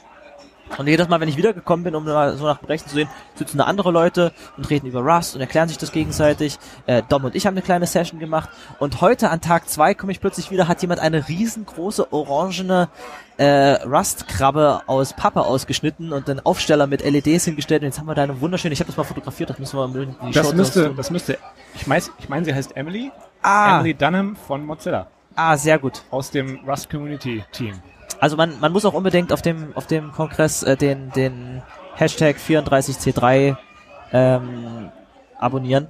Und jedes Mal, wenn ich wiedergekommen bin, um mal so nach Berichten zu sehen, sitzen da andere Leute und reden über Rust und erklären sich das gegenseitig. Äh, Dom und ich haben eine kleine Session gemacht. Und heute an Tag zwei komme ich plötzlich wieder, hat jemand eine riesengroße orangene äh, Rust-Krabbe aus Pappe ausgeschnitten und einen Aufsteller mit LEDs hingestellt. Und jetzt haben wir da eine wunderschöne, ich habe das mal fotografiert, das müssen wir mal in die Das müsste, tun. das müsste, ich meine, ich meine, sie heißt Emily. Ah, Emily Dunham von Mozilla. ah, sehr gut. Aus dem Rust Community Team. Also man, man muss auch unbedingt auf dem, auf dem Kongress äh, den, den Hashtag 34C3 ähm, abonnieren.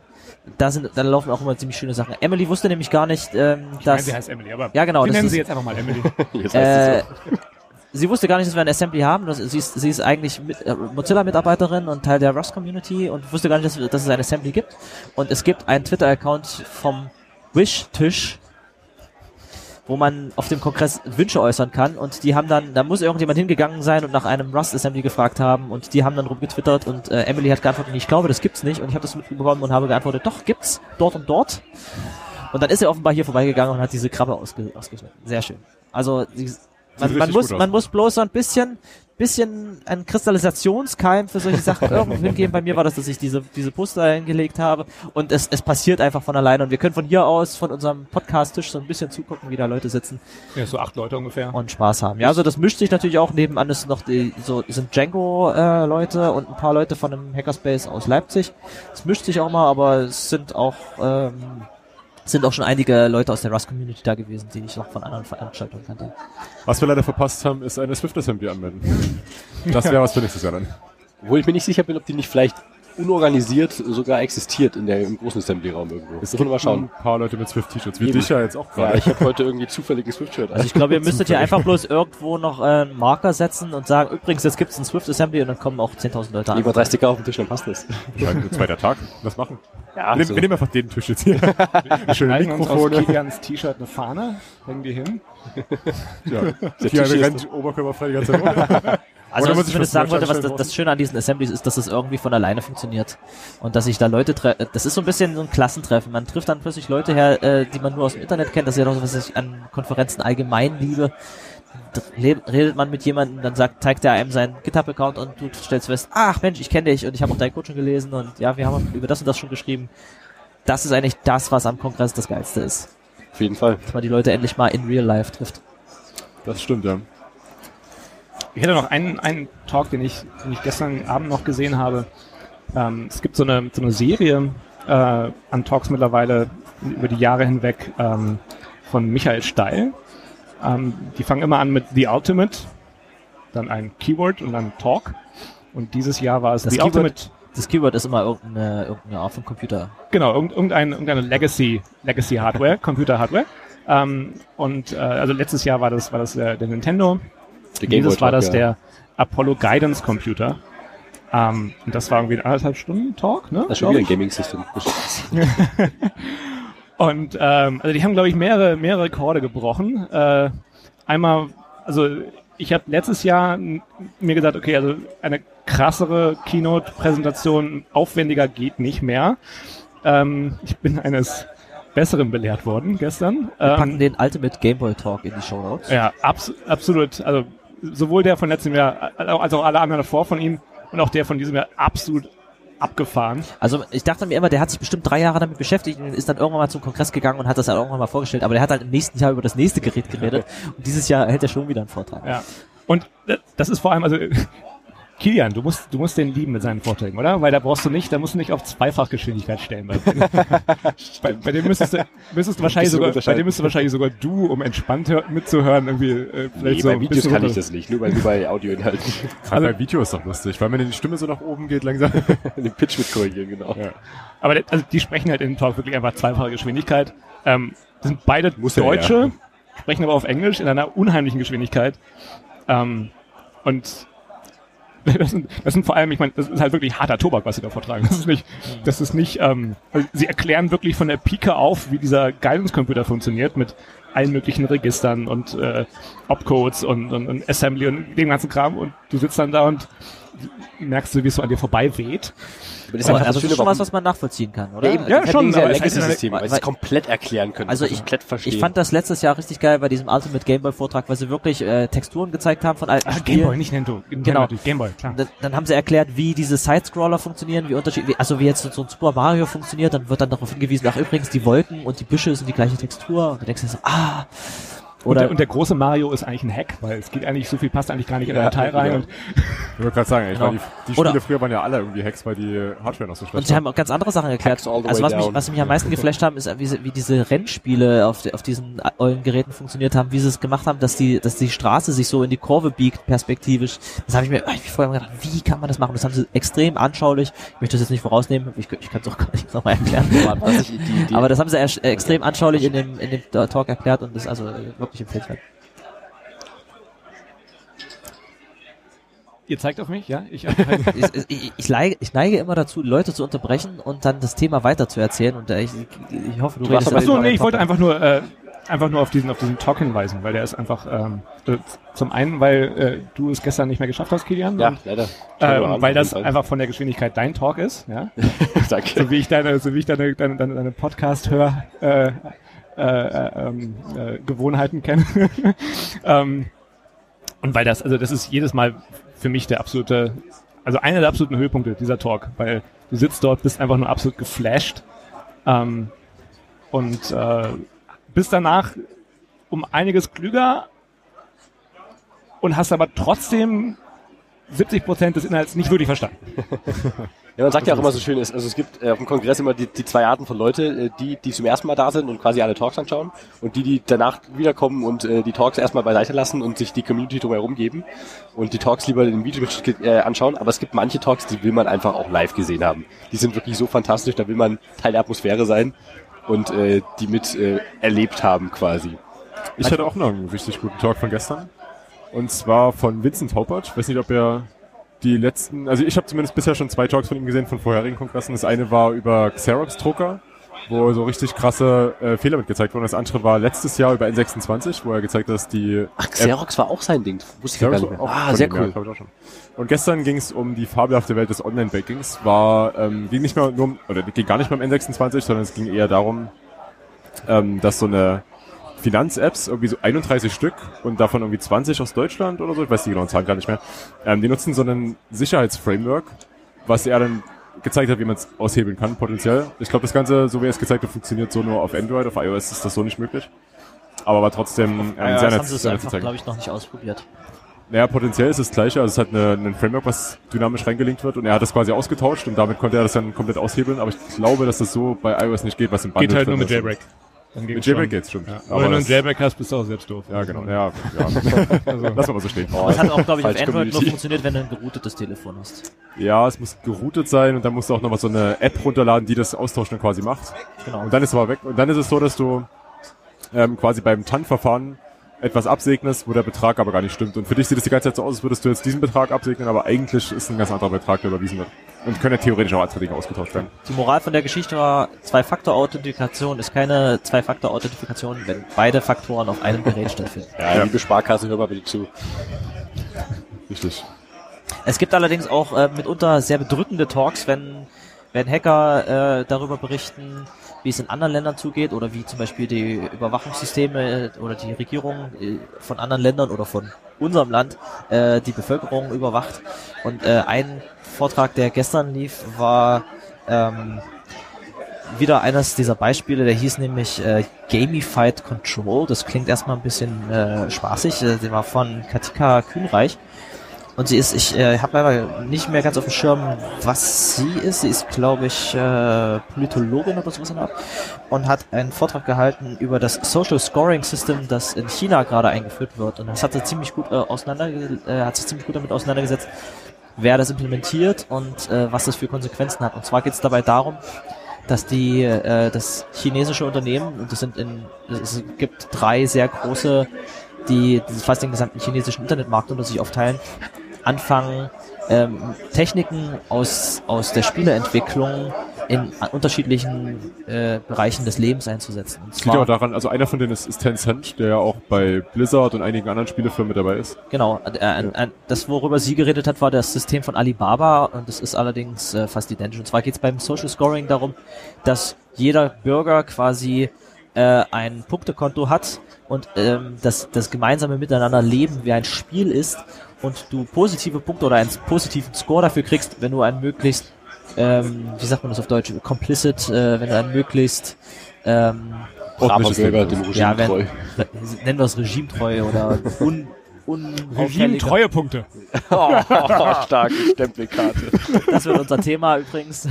Da sind, da laufen auch immer ziemlich schöne Sachen. Emily wusste nämlich gar nicht, ähm, Ich meine, dass sie heißt Emily, aber Ja, genau, wir das nennen ist- sie jetzt einfach mal Emily. *laughs* Jetzt heißt äh, es so. sie wusste gar nicht, dass wir ein Assembly haben. Sie, ist, sie ist eigentlich mit, äh, Mozilla-Mitarbeiterin und Teil der Rust-Community und wusste gar nicht, dass, dass es ein Assembly gibt. Und es gibt einen Twitter-Account vom Wish-Tisch, wo man auf dem Kongress Wünsche äußern kann und die haben dann, da muss irgendjemand hingegangen sein und nach einem Rust Assembly gefragt haben und die haben dann rumgetwittert und äh, Emily hat geantwortet, ich glaube, das gibt's nicht und ich habe das mitbekommen und habe geantwortet, doch, gibt's, dort und dort. Und dann ist er offenbar hier vorbeigegangen und hat diese Krabbe ausge ausgeschnitten. Sehr schön. Also sie, man, man muss man muss bloß so ein bisschen bisschen ein Kristallisationskeim für solche Sachen *laughs* irgendwo hingehen. Bei mir war das, dass ich diese diese Poster hingelegt habe und es es passiert einfach von alleine und wir können von hier aus von unserem Podcast-Tisch so ein bisschen zugucken, wie da Leute sitzen ja, so acht Leute ungefähr. und Spaß haben. Ja, also das mischt sich natürlich auch. Nebenan ist noch die, so sind Django-Leute und ein paar Leute von einem Hackerspace aus Leipzig. Es mischt sich auch mal, aber es sind auch ähm, sind auch schon einige Leute aus der Rust-Community da gewesen, die ich noch von anderen Veranstaltungen kannte. Was wir leider verpasst haben, ist eine Swift Assembly anmelden. Das wäre was für nächstes Jahr dann. Wo ich mir nicht sicher bin, ob die nicht vielleicht unorganisiert sogar existiert in der, im großen Assembly-Raum irgendwo. Das müssen wir mal schauen. Ein paar Leute mit Swift-T-Shirts, wie Eben. dich ja jetzt auch Ja, gerade. ich habe heute irgendwie zufällig ein Swift-Shirt. Also ich glaube, ihr müsstet hier einfach bloß irgendwo noch äh, einen Marker setzen und sagen, übrigens, jetzt gibt's ein Swift Assembly und dann kommen auch 10.000 Leute Lieber an. drei Sticker auf dem Tisch, dann passt das. Ja, ein zweiter Tag. Was machen? Ja, wir, nehmen, so. wir nehmen einfach den Tisch jetzt hier. *laughs* Schöne Schneiden uns auf Mikrofone. Kilians T-Shirt eine Fahne, hängen die hin. *laughs* Ja. Der ist rennt oberkörperfrei die ganze Zeit rum. *laughs* Also Oder was ich zumindest sagen wollte, was das, das Schöne an diesen Assemblies ist, dass es irgendwie von alleine funktioniert. Und dass sich da Leute treffen. Das ist so ein bisschen so ein Klassentreffen. Man trifft dann plötzlich Leute her, äh, die man nur aus dem Internet kennt. Das ist ja doch so, was ich an Konferenzen allgemein liebe. Redet man mit jemandem, dann sagt, zeigt er einem seinen GitHub-Account und du stellst fest, ach Mensch, ich kenne dich und ich habe auch deinen Code schon gelesen und ja, wir haben über das und das schon geschrieben. Das ist eigentlich das, was am Kongress das Geilste ist. Auf jeden Fall. Dass man die Leute endlich mal in real life trifft. Das stimmt, ja. Ich hätte noch einen, einen Talk, den ich, den ich gestern Abend noch gesehen habe. Ähm, es gibt so eine, so eine Serie äh, an Talks mittlerweile über die Jahre hinweg ähm, von Michael Steil. Ähm, die fangen immer an mit The Ultimate, dann ein Keyword und dann Talk. Und dieses Jahr war es Das The Keyword- Ultimate, Das Keyword ist immer irgendeine, irgendeine Art von Computer. genau, irgend- irgendeine, irgendeine Legacy, Legacy Hardware, *laughs* Computer Hardware. Ähm, und äh, also letztes Jahr war das, war das der, der Nintendo. Der Dieses war das ja. der Apollo Guidance Computer. Ähm, und das war irgendwie ein anderthalb Stunden Talk, ne? Das ist schon wieder ein. Gaming-System. *laughs* Und ähm, also die haben, glaube ich, mehrere, mehrere Rekorde gebrochen. Äh, einmal, also ich habe letztes Jahr mir gesagt, okay, also eine krassere Keynote-Präsentation, aufwendiger geht nicht mehr. Ähm, ich bin eines Besseren belehrt worden gestern. Wir packen Ähm, den Ultimate Game Boy Talk in die Show Notes. Ja, abs absolut. Also sowohl der von letztem Jahr als auch alle anderen davor von ihm und auch der von diesem Jahr absolut abgefahren. Also ich dachte mir immer, der hat sich bestimmt drei Jahre damit beschäftigt und ist dann irgendwann mal zum Kongress gegangen und hat das dann irgendwann mal vorgestellt. Aber der hat halt im nächsten Jahr über das nächste Gerät geredet *laughs* und dieses Jahr hält er schon wieder einen Vortrag. Ja. Und das ist vor allem, also Kilian, du musst, du musst den lieben mit seinen Vorträgen, oder? Weil da brauchst du nicht, da musst du nicht auf Zweifachgeschwindigkeit stellen. Bei, *laughs* bei, bei dem müsstest du, müsstest du wahrscheinlich sogar, bei dem müsstest du wahrscheinlich sogar du, um entspannt hör, mitzuhören, irgendwie, äh, vielleicht Nee, so bei Videos kann ich das nicht, nur bei, nur bei Audioinhalten. *laughs* Also- bei Video ist doch lustig, weil wenn die Stimme so nach oben geht langsam. *laughs* Den Pitch mit korrigieren, genau. Ja. Aber der- also die sprechen halt in dem Talk wirklich einfach zweifache Geschwindigkeit. Ähm, das sind beide Muss er, Deutsche, ja. sprechen aber auf Englisch in einer unheimlichen Geschwindigkeit. Ähm, und *laughs* das sind, das sind vor allem, ich meine, das ist halt wirklich harter Tobak, was sie da vortragen. Das ist nicht, das ist nicht, ähm, also sie erklären wirklich von der Pike auf, wie dieser Guidance-Computer funktioniert mit allen möglichen Registern und äh, Opcodes und, und, und Assembly und dem ganzen Kram und du sitzt dann da und merkst du, wie es so an dir vorbei weht. Aber das Aber, also das ist schon warum- was, was man nachvollziehen kann, oder? Ja, eben, Ja, schon, aber es ist Legacy-System, weil sie es komplett erklären können. Also ich, komplett verstehen. ich fand das letztes Jahr richtig geil bei diesem Ultimate Gameboy Vortrag, weil sie wirklich äh, Texturen gezeigt haben von alten Ah, Spielen. Gameboy, nicht Nintendo. Genau. natürlich, Gameboy, klar. Dann, dann haben sie erklärt, wie diese Sidescroller funktionieren, wie unterschied, wie, also wie jetzt so ein Super Mario funktioniert, dann wird dann darauf hingewiesen, ach übrigens, die Wolken und die Büsche sind die gleiche Textur und du denkst dir so, ah, Und oder der, und der große Mario ist eigentlich ein Hack, weil es geht eigentlich, so viel passt eigentlich gar nicht in der Ja, Datei rein. ja. Und *laughs* Ich wollte gerade sagen, ich Genau. war die, die Spiele Oder- früher waren ja alle irgendwie Hacks, weil die Hardware noch so schlecht Und sie war. haben auch ganz andere Sachen erklärt. Also was mich, was mich am meisten geflasht haben, ist, wie, sie, wie diese Rennspiele auf, de, auf diesen ollen Geräten funktioniert haben, wie sie es gemacht haben, dass die, dass die Straße sich so in die Kurve biegt, perspektivisch. Das habe ich mir hab ich vorher gedacht, wie kann man das machen? Das haben sie extrem anschaulich. Ich möchte das jetzt nicht vorausnehmen, ich, ich kann es auch gar nicht *laughs* nochmal erklären. die, die, Aber das haben sie erst, äh, extrem anschaulich in dem, in dem Talk erklärt und das ist also äh, wirklich empfehlenswert. ihr zeigt auf mich, ja? *laughs* Ich, ich, ich, ich, neige, ich neige immer dazu, Leute zu unterbrechen und dann das Thema weiter zu erzählen und äh, ich, ich hoffe, du, Du redest Achso, nee, ich wollte Talk. einfach nur, äh, einfach nur auf diesen, auf diesen Talk hinweisen, weil der ist einfach, ähm, äh, zum einen, weil äh, du es gestern nicht mehr geschafft hast, Kilian, ja, und, leider. ähm, weil das einfach von der Geschwindigkeit dein Talk ist, ja? *laughs* Danke. so wie ich deine, so wie ich deine, deine, deine, deine Podcast-Hör, äh, äh, äh, ähm, äh, Gewohnheiten kenne. *laughs* ähm, und weil das, also das ist jedes Mal für mich der absolute, also einer der absoluten Höhepunkte dieser Talk, weil du sitzt dort, bist einfach nur absolut geflasht ähm, und äh, bist danach um einiges klüger und hast aber trotzdem 70 Prozent des Inhalts nicht wirklich verstanden. *laughs* Ja, man sagt ja auch immer so schön, es- also es gibt äh, auf dem Kongress immer die, die zwei Arten von Leute, äh, die, die zum ersten Mal da sind und quasi alle Talks anschauen und die, die danach wiederkommen und äh, die Talks erstmal beiseite lassen und sich die Community drumherum geben und die Talks lieber in Video äh, anschauen. Aber es gibt manche Talks, die will man einfach auch live gesehen haben. Die sind wirklich so fantastisch, da will man Teil der Atmosphäre sein und äh, die mit äh, erlebt haben quasi. Ich hatte auch noch einen richtig guten Talk von gestern. Und zwar von Vincent Haupert. Ich weiß nicht, ob er die letzten, also ich habe zumindest bisher schon zwei Talks von ihm gesehen von vorherigen Kongressen. Das eine war über Xerox-Drucker, wo so richtig krasse äh, Fehler mit gezeigt wurden. Das andere war letztes Jahr über N26, wo er gezeigt hat, dass die Ach, Xerox war auch sein Ding. Wusste ich ja gar Xerox nicht mehr. Ah, sehr ja, cool. ich schon. Und gestern ging es um die fabelhafte Welt des Online-Bankings. War ähm, ging nicht mehr nur um, oder ging gar nicht mehr um N26, sondern es ging eher darum, ähm, dass so eine Finanz-Apps, irgendwie so 31 Stück und davon irgendwie 20 aus Deutschland oder so, ich weiß die genauen Zahlen gar nicht mehr, ähm, die nutzen so ein Sicherheitsframework, was er dann gezeigt hat, wie man es aushebeln kann, potenziell. Ich glaube, das Ganze, so wie er es gezeigt hat, funktioniert so nur auf Android, auf iOS ist das so nicht möglich. Aber war trotzdem ähm, Ja, sehr das nett, haben sie es einfach, glaube ich, noch nicht ausprobiert. Naja, potenziell ist es das gleiche. Also es hat eine, ein Framework, was dynamisch reingelinkt wird und er hat das quasi ausgetauscht und damit konnte er das dann komplett aushebeln. Aber ich glaube, dass das so bei iOS nicht geht, was im Bundle Geht halt nur mit ist. Mit geht's schon. geht's, stimmt. Ja. Aber wenn du einen das- Jailbreak hast, bist du auch selbst doof. Ja, genau. Ja, ja. *laughs* Also, Lass mal so stehen. Das hat auch, glaube ich, auf Android nur Community. funktioniert, wenn du ein geroutetes Telefon hast. Ja, es muss geroutet sein und dann musst du auch noch mal so eine App runterladen, die das Austauschen dann quasi macht. Genau. Und dann ist es aber weg. Und dann ist es so, dass du ähm, quasi beim TAN-Verfahren etwas absegnest, wo der Betrag aber gar nicht stimmt. Und für dich sieht es die ganze Zeit so aus, als würdest du jetzt diesen Betrag absegnen, aber eigentlich ist ein ganz anderer Betrag, der überwiesen wird. Und können ja theoretisch auch andere Dinge ausgetauscht werden. Die Moral von der Geschichte war, Zwei-Faktor-Authentifikation ist keine Zwei-Faktor-Authentifikation, wenn beide Faktoren auf einem Gerät stattfinden. Ja, Ja. liebe Sparkasse, hör mal bitte zu. Richtig. Es gibt allerdings auch äh, mitunter sehr bedrückende Talks, wenn, wenn Hacker äh, darüber berichten, wie es in anderen Ländern zugeht oder wie zum Beispiel die Überwachungssysteme äh, oder die Regierung äh, von anderen Ländern oder von unserem Land äh, die Bevölkerung überwacht. Und äh, ein Vortrag, der gestern lief, war ähm, wieder eines dieser Beispiele, der hieß nämlich äh, Gamified Control. Das klingt erstmal ein bisschen äh, spaßig. Äh, der war von Katika Kühnreich. Und sie ist, ich äh, habe leider nicht mehr ganz auf dem Schirm, was sie ist. Sie ist, glaube ich, äh, Politologin oder sowas in der Art. Und hat einen Vortrag gehalten über das Social Scoring System, das in China gerade eingeführt wird. Und das hat sie ziemlich gut äh, auseinander, äh, hat sich ziemlich gut damit auseinandergesetzt, wer das implementiert und äh, was das für Konsequenzen hat. Und zwar geht es dabei darum, dass die äh, das chinesische Unternehmen, und das sind in, es gibt drei sehr große, die, die fast den gesamten chinesischen Internetmarkt unter sich aufteilen, anfangen, ähm, Techniken aus, aus der Spieleentwicklung in unterschiedlichen äh, Bereichen des Lebens einzusetzen. Und das liegt auch daran, also einer von denen ist, ist Tencent, der ja auch bei Blizzard und einigen anderen Spielefirmen mit dabei ist. Genau, äh, äh, das worüber sie geredet hat, war das System von Alibaba und das ist allerdings äh, fast identisch. Und zwar geht es beim Social Scoring darum, dass jeder Bürger quasi äh, ein Punktekonto hat und ähm, das, das gemeinsame Miteinander Leben wie ein Spiel ist und du positive Punkte oder einen positiven Score dafür kriegst, wenn du ein möglichst ähm, wie sagt man das auf Deutsch, complicit, äh, wenn du ein möglichst ähm, braver Bürger, dem Regime ja, wenn, treu. Nennen wir es regimetreu oder un, Regime-treue Punkte. *laughs* oh, starke Stempelkarte. Das wird unser Thema übrigens.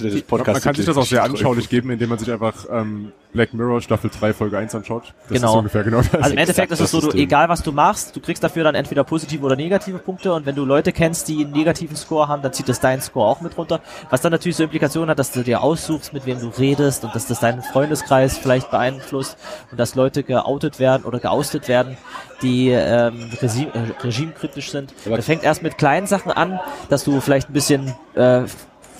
Das Podcast man kann sich das auch sehr anschaulich geben, indem man sich einfach ähm, Black Mirror Staffel 3 Folge 1 anschaut. Das genau. ist ungefähr genau das. Also im Endeffekt ist es so, du, egal was du machst, du kriegst dafür dann entweder positive oder negative Punkte und wenn du Leute kennst, die einen negativen Score haben, dann zieht das deinen Score auch mit runter. Was dann natürlich so Implikationen hat, dass du dir aussuchst, mit wem du redest und dass das deinen Freundeskreis vielleicht beeinflusst und dass Leute geoutet werden oder geoustet werden, die ähm, regime, äh, regimekritisch sind. Aber- das fängt erst mit kleinen Sachen an, dass du vielleicht ein bisschen äh,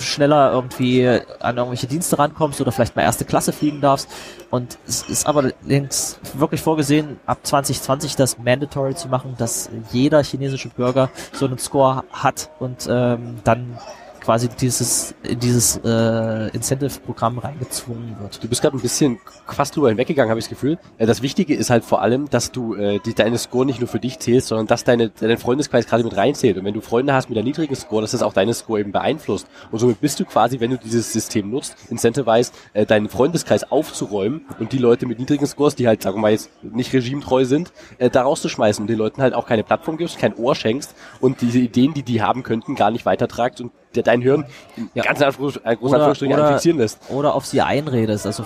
schneller irgendwie an irgendwelche Dienste rankommst oder vielleicht mal erste Klasse fliegen darfst. Und es ist aber links wirklich vorgesehen, ab 2020 das mandatory zu machen, dass jeder chinesische Bürger so einen Score hat und ähm, dann quasi dieses dieses äh, Incentive-Programm reingezwungen wird. Du bist gerade ein bisschen fast drüber hinweggegangen, habe ich das Gefühl. Äh, Das Wichtige ist halt vor allem, dass du äh, die, deine Score nicht nur für dich zählst, sondern dass deine, dein Freundeskreis gerade mit reinzählt. Und wenn du Freunde hast mit einem niedrigen Score, dass das auch deine Score eben beeinflusst. Und somit bist du quasi, wenn du dieses System nutzt, incentivized, äh, deinen Freundeskreis aufzuräumen und die Leute mit niedrigen Scores, die halt, sagen wir mal jetzt nicht regimetreu sind, äh, da rauszuschmeißen und den Leuten halt auch keine Plattform gibst, kein Ohr schenkst und diese Ideen, die die haben könnten, gar nicht weitertragst und dein Hirn Ja. ganz großen Oder- Anführungsstrichen infizieren lässt. oder auf sie einredest. Also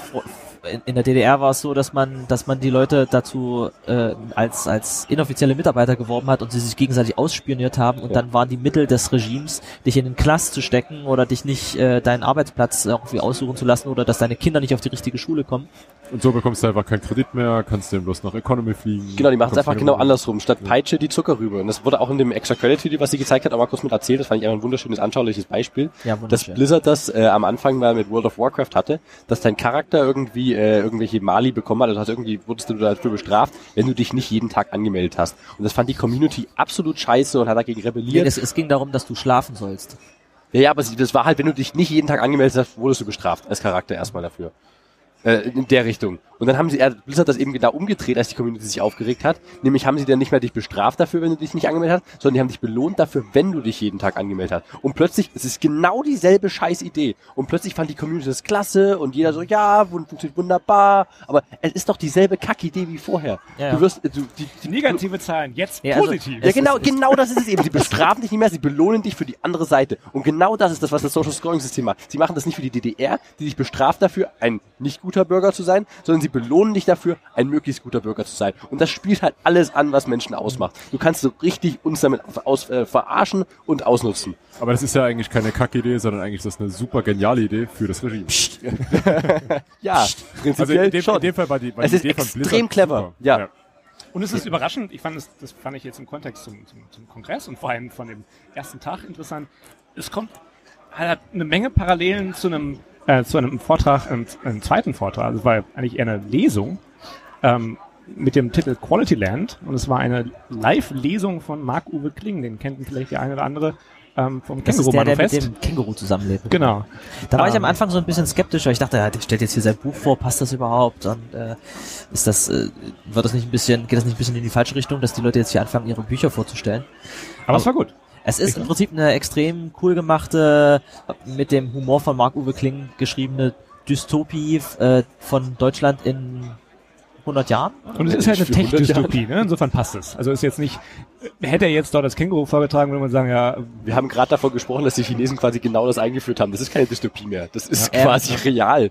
in, der DDR war es so, dass man, dass man die Leute dazu äh, als als inoffizielle Mitarbeiter geworben hat und sie sich gegenseitig ausspioniert haben und Ja. dann waren die Mittel des Regimes, dich in den Knast zu stecken oder dich nicht äh, deinen Arbeitsplatz irgendwie aussuchen zu lassen oder dass deine Kinder nicht auf die richtige Schule kommen. Und so bekommst du einfach keinen Kredit mehr, kannst dann bloß nach Economy fliegen. Genau, die machen es einfach genau Wohnung. andersrum. Statt Peitsche die Zuckerrübe. Und das wurde auch in dem Extra Credit Video, was sie gezeigt hat, auch mal kurz mit erzählt. Das fand ich einfach ein wunderschönes, anschauliches Beispiel. Ja, dass wunderschön. Blizzard das äh, am Anfang mal mit World of Warcraft hatte, dass dein Charakter irgendwie äh, irgendwelche Mali bekommen hat, also hast irgendwie wurdest du dafür bestraft, wenn du dich nicht jeden Tag angemeldet hast. Und das fand die Community absolut scheiße und hat dagegen rebelliert. Es, es ging darum, dass du schlafen sollst. Ja, ja, aber das war halt, wenn du dich nicht jeden Tag angemeldet hast, wurdest du bestraft als Charakter erstmal dafür. Äh, in der Richtung. Und dann haben sie, er, Blizzard das eben genau umgedreht, als die Community sich aufgeregt hat. Nämlich haben sie dann nicht mehr dich bestraft dafür, wenn du dich nicht angemeldet hast, sondern die haben dich belohnt dafür, wenn du dich jeden Tag angemeldet hast. Und plötzlich, es ist genau dieselbe Scheißidee. Und plötzlich fand die Community das klasse und jeder so, ja, funktioniert wunderbar. Aber es ist doch dieselbe Kackidee wie vorher. Ja. Du wirst, äh, du, die, die, Negative Zahlen, jetzt Ja, also- positiv. ja, Es genau, ist- genau das ist es eben. Sie bestrafen dich nicht mehr, sie belohnen dich für die andere Seite. Und genau das ist das, was das Social Scoring System macht. Sie machen das nicht für die DDR, die dich bestraft dafür, ein nicht guter Bürger zu sein, sondern sie belohnen dich dafür, ein möglichst guter Bürger zu sein. Und das spielt halt alles an, was Menschen ausmacht. Du kannst so richtig uns damit aus, äh, verarschen und ausnutzen. Aber das ist ja eigentlich keine Kackidee, sondern eigentlich ist das eine super geniale Idee für das Regime. Ja, *laughs* Also prinzipiell in dem, schon. in dem Fall war die, war Es die ist Idee von extrem Blizzard clever. super. Ja. Und es ist überraschend, ich fand es, das fand ich jetzt im Kontext zum, zum, zum Kongress und vor allem von dem ersten Tag interessant. Es kommt, hat eine Menge Parallelen zu einem, äh, zu einem Vortrag, einem, einem zweiten Vortrag. Also es war eigentlich eher eine Lesung, ähm, mit dem Titel Quality Land und es war eine Live-Lesung von Marc-Uwe Kling, den kennt vielleicht der eine oder andere ähm, vom Das ist der, der mit dem Känguru zusammenlebt. Genau. Da war ich Ähm, am Anfang so ein bisschen skeptisch, weil ich dachte, ja, der stellt jetzt hier sein Buch vor, passt das überhaupt? Und äh, ist das, äh, wird das nicht ein bisschen, geht das nicht ein bisschen in die falsche Richtung, dass die Leute jetzt hier anfangen, ihre Bücher vorzustellen? Aber es war gut. Es ist im Prinzip eine extrem cool gemachte, mit dem Humor von Marc-Uwe Kling geschriebene Dystopie äh, von Deutschland in 100 Jahren. Und es ist halt eine Für 100 Tech-Dystopie, ne? insofern passt es. Also ist jetzt nicht, hätte er jetzt dort das Känguru vorgetragen, würde man sagen, ja, Wir haben gerade davon gesprochen, dass die Chinesen quasi genau das eingeführt haben. Das ist keine Dystopie mehr. Das ist Ja. quasi real.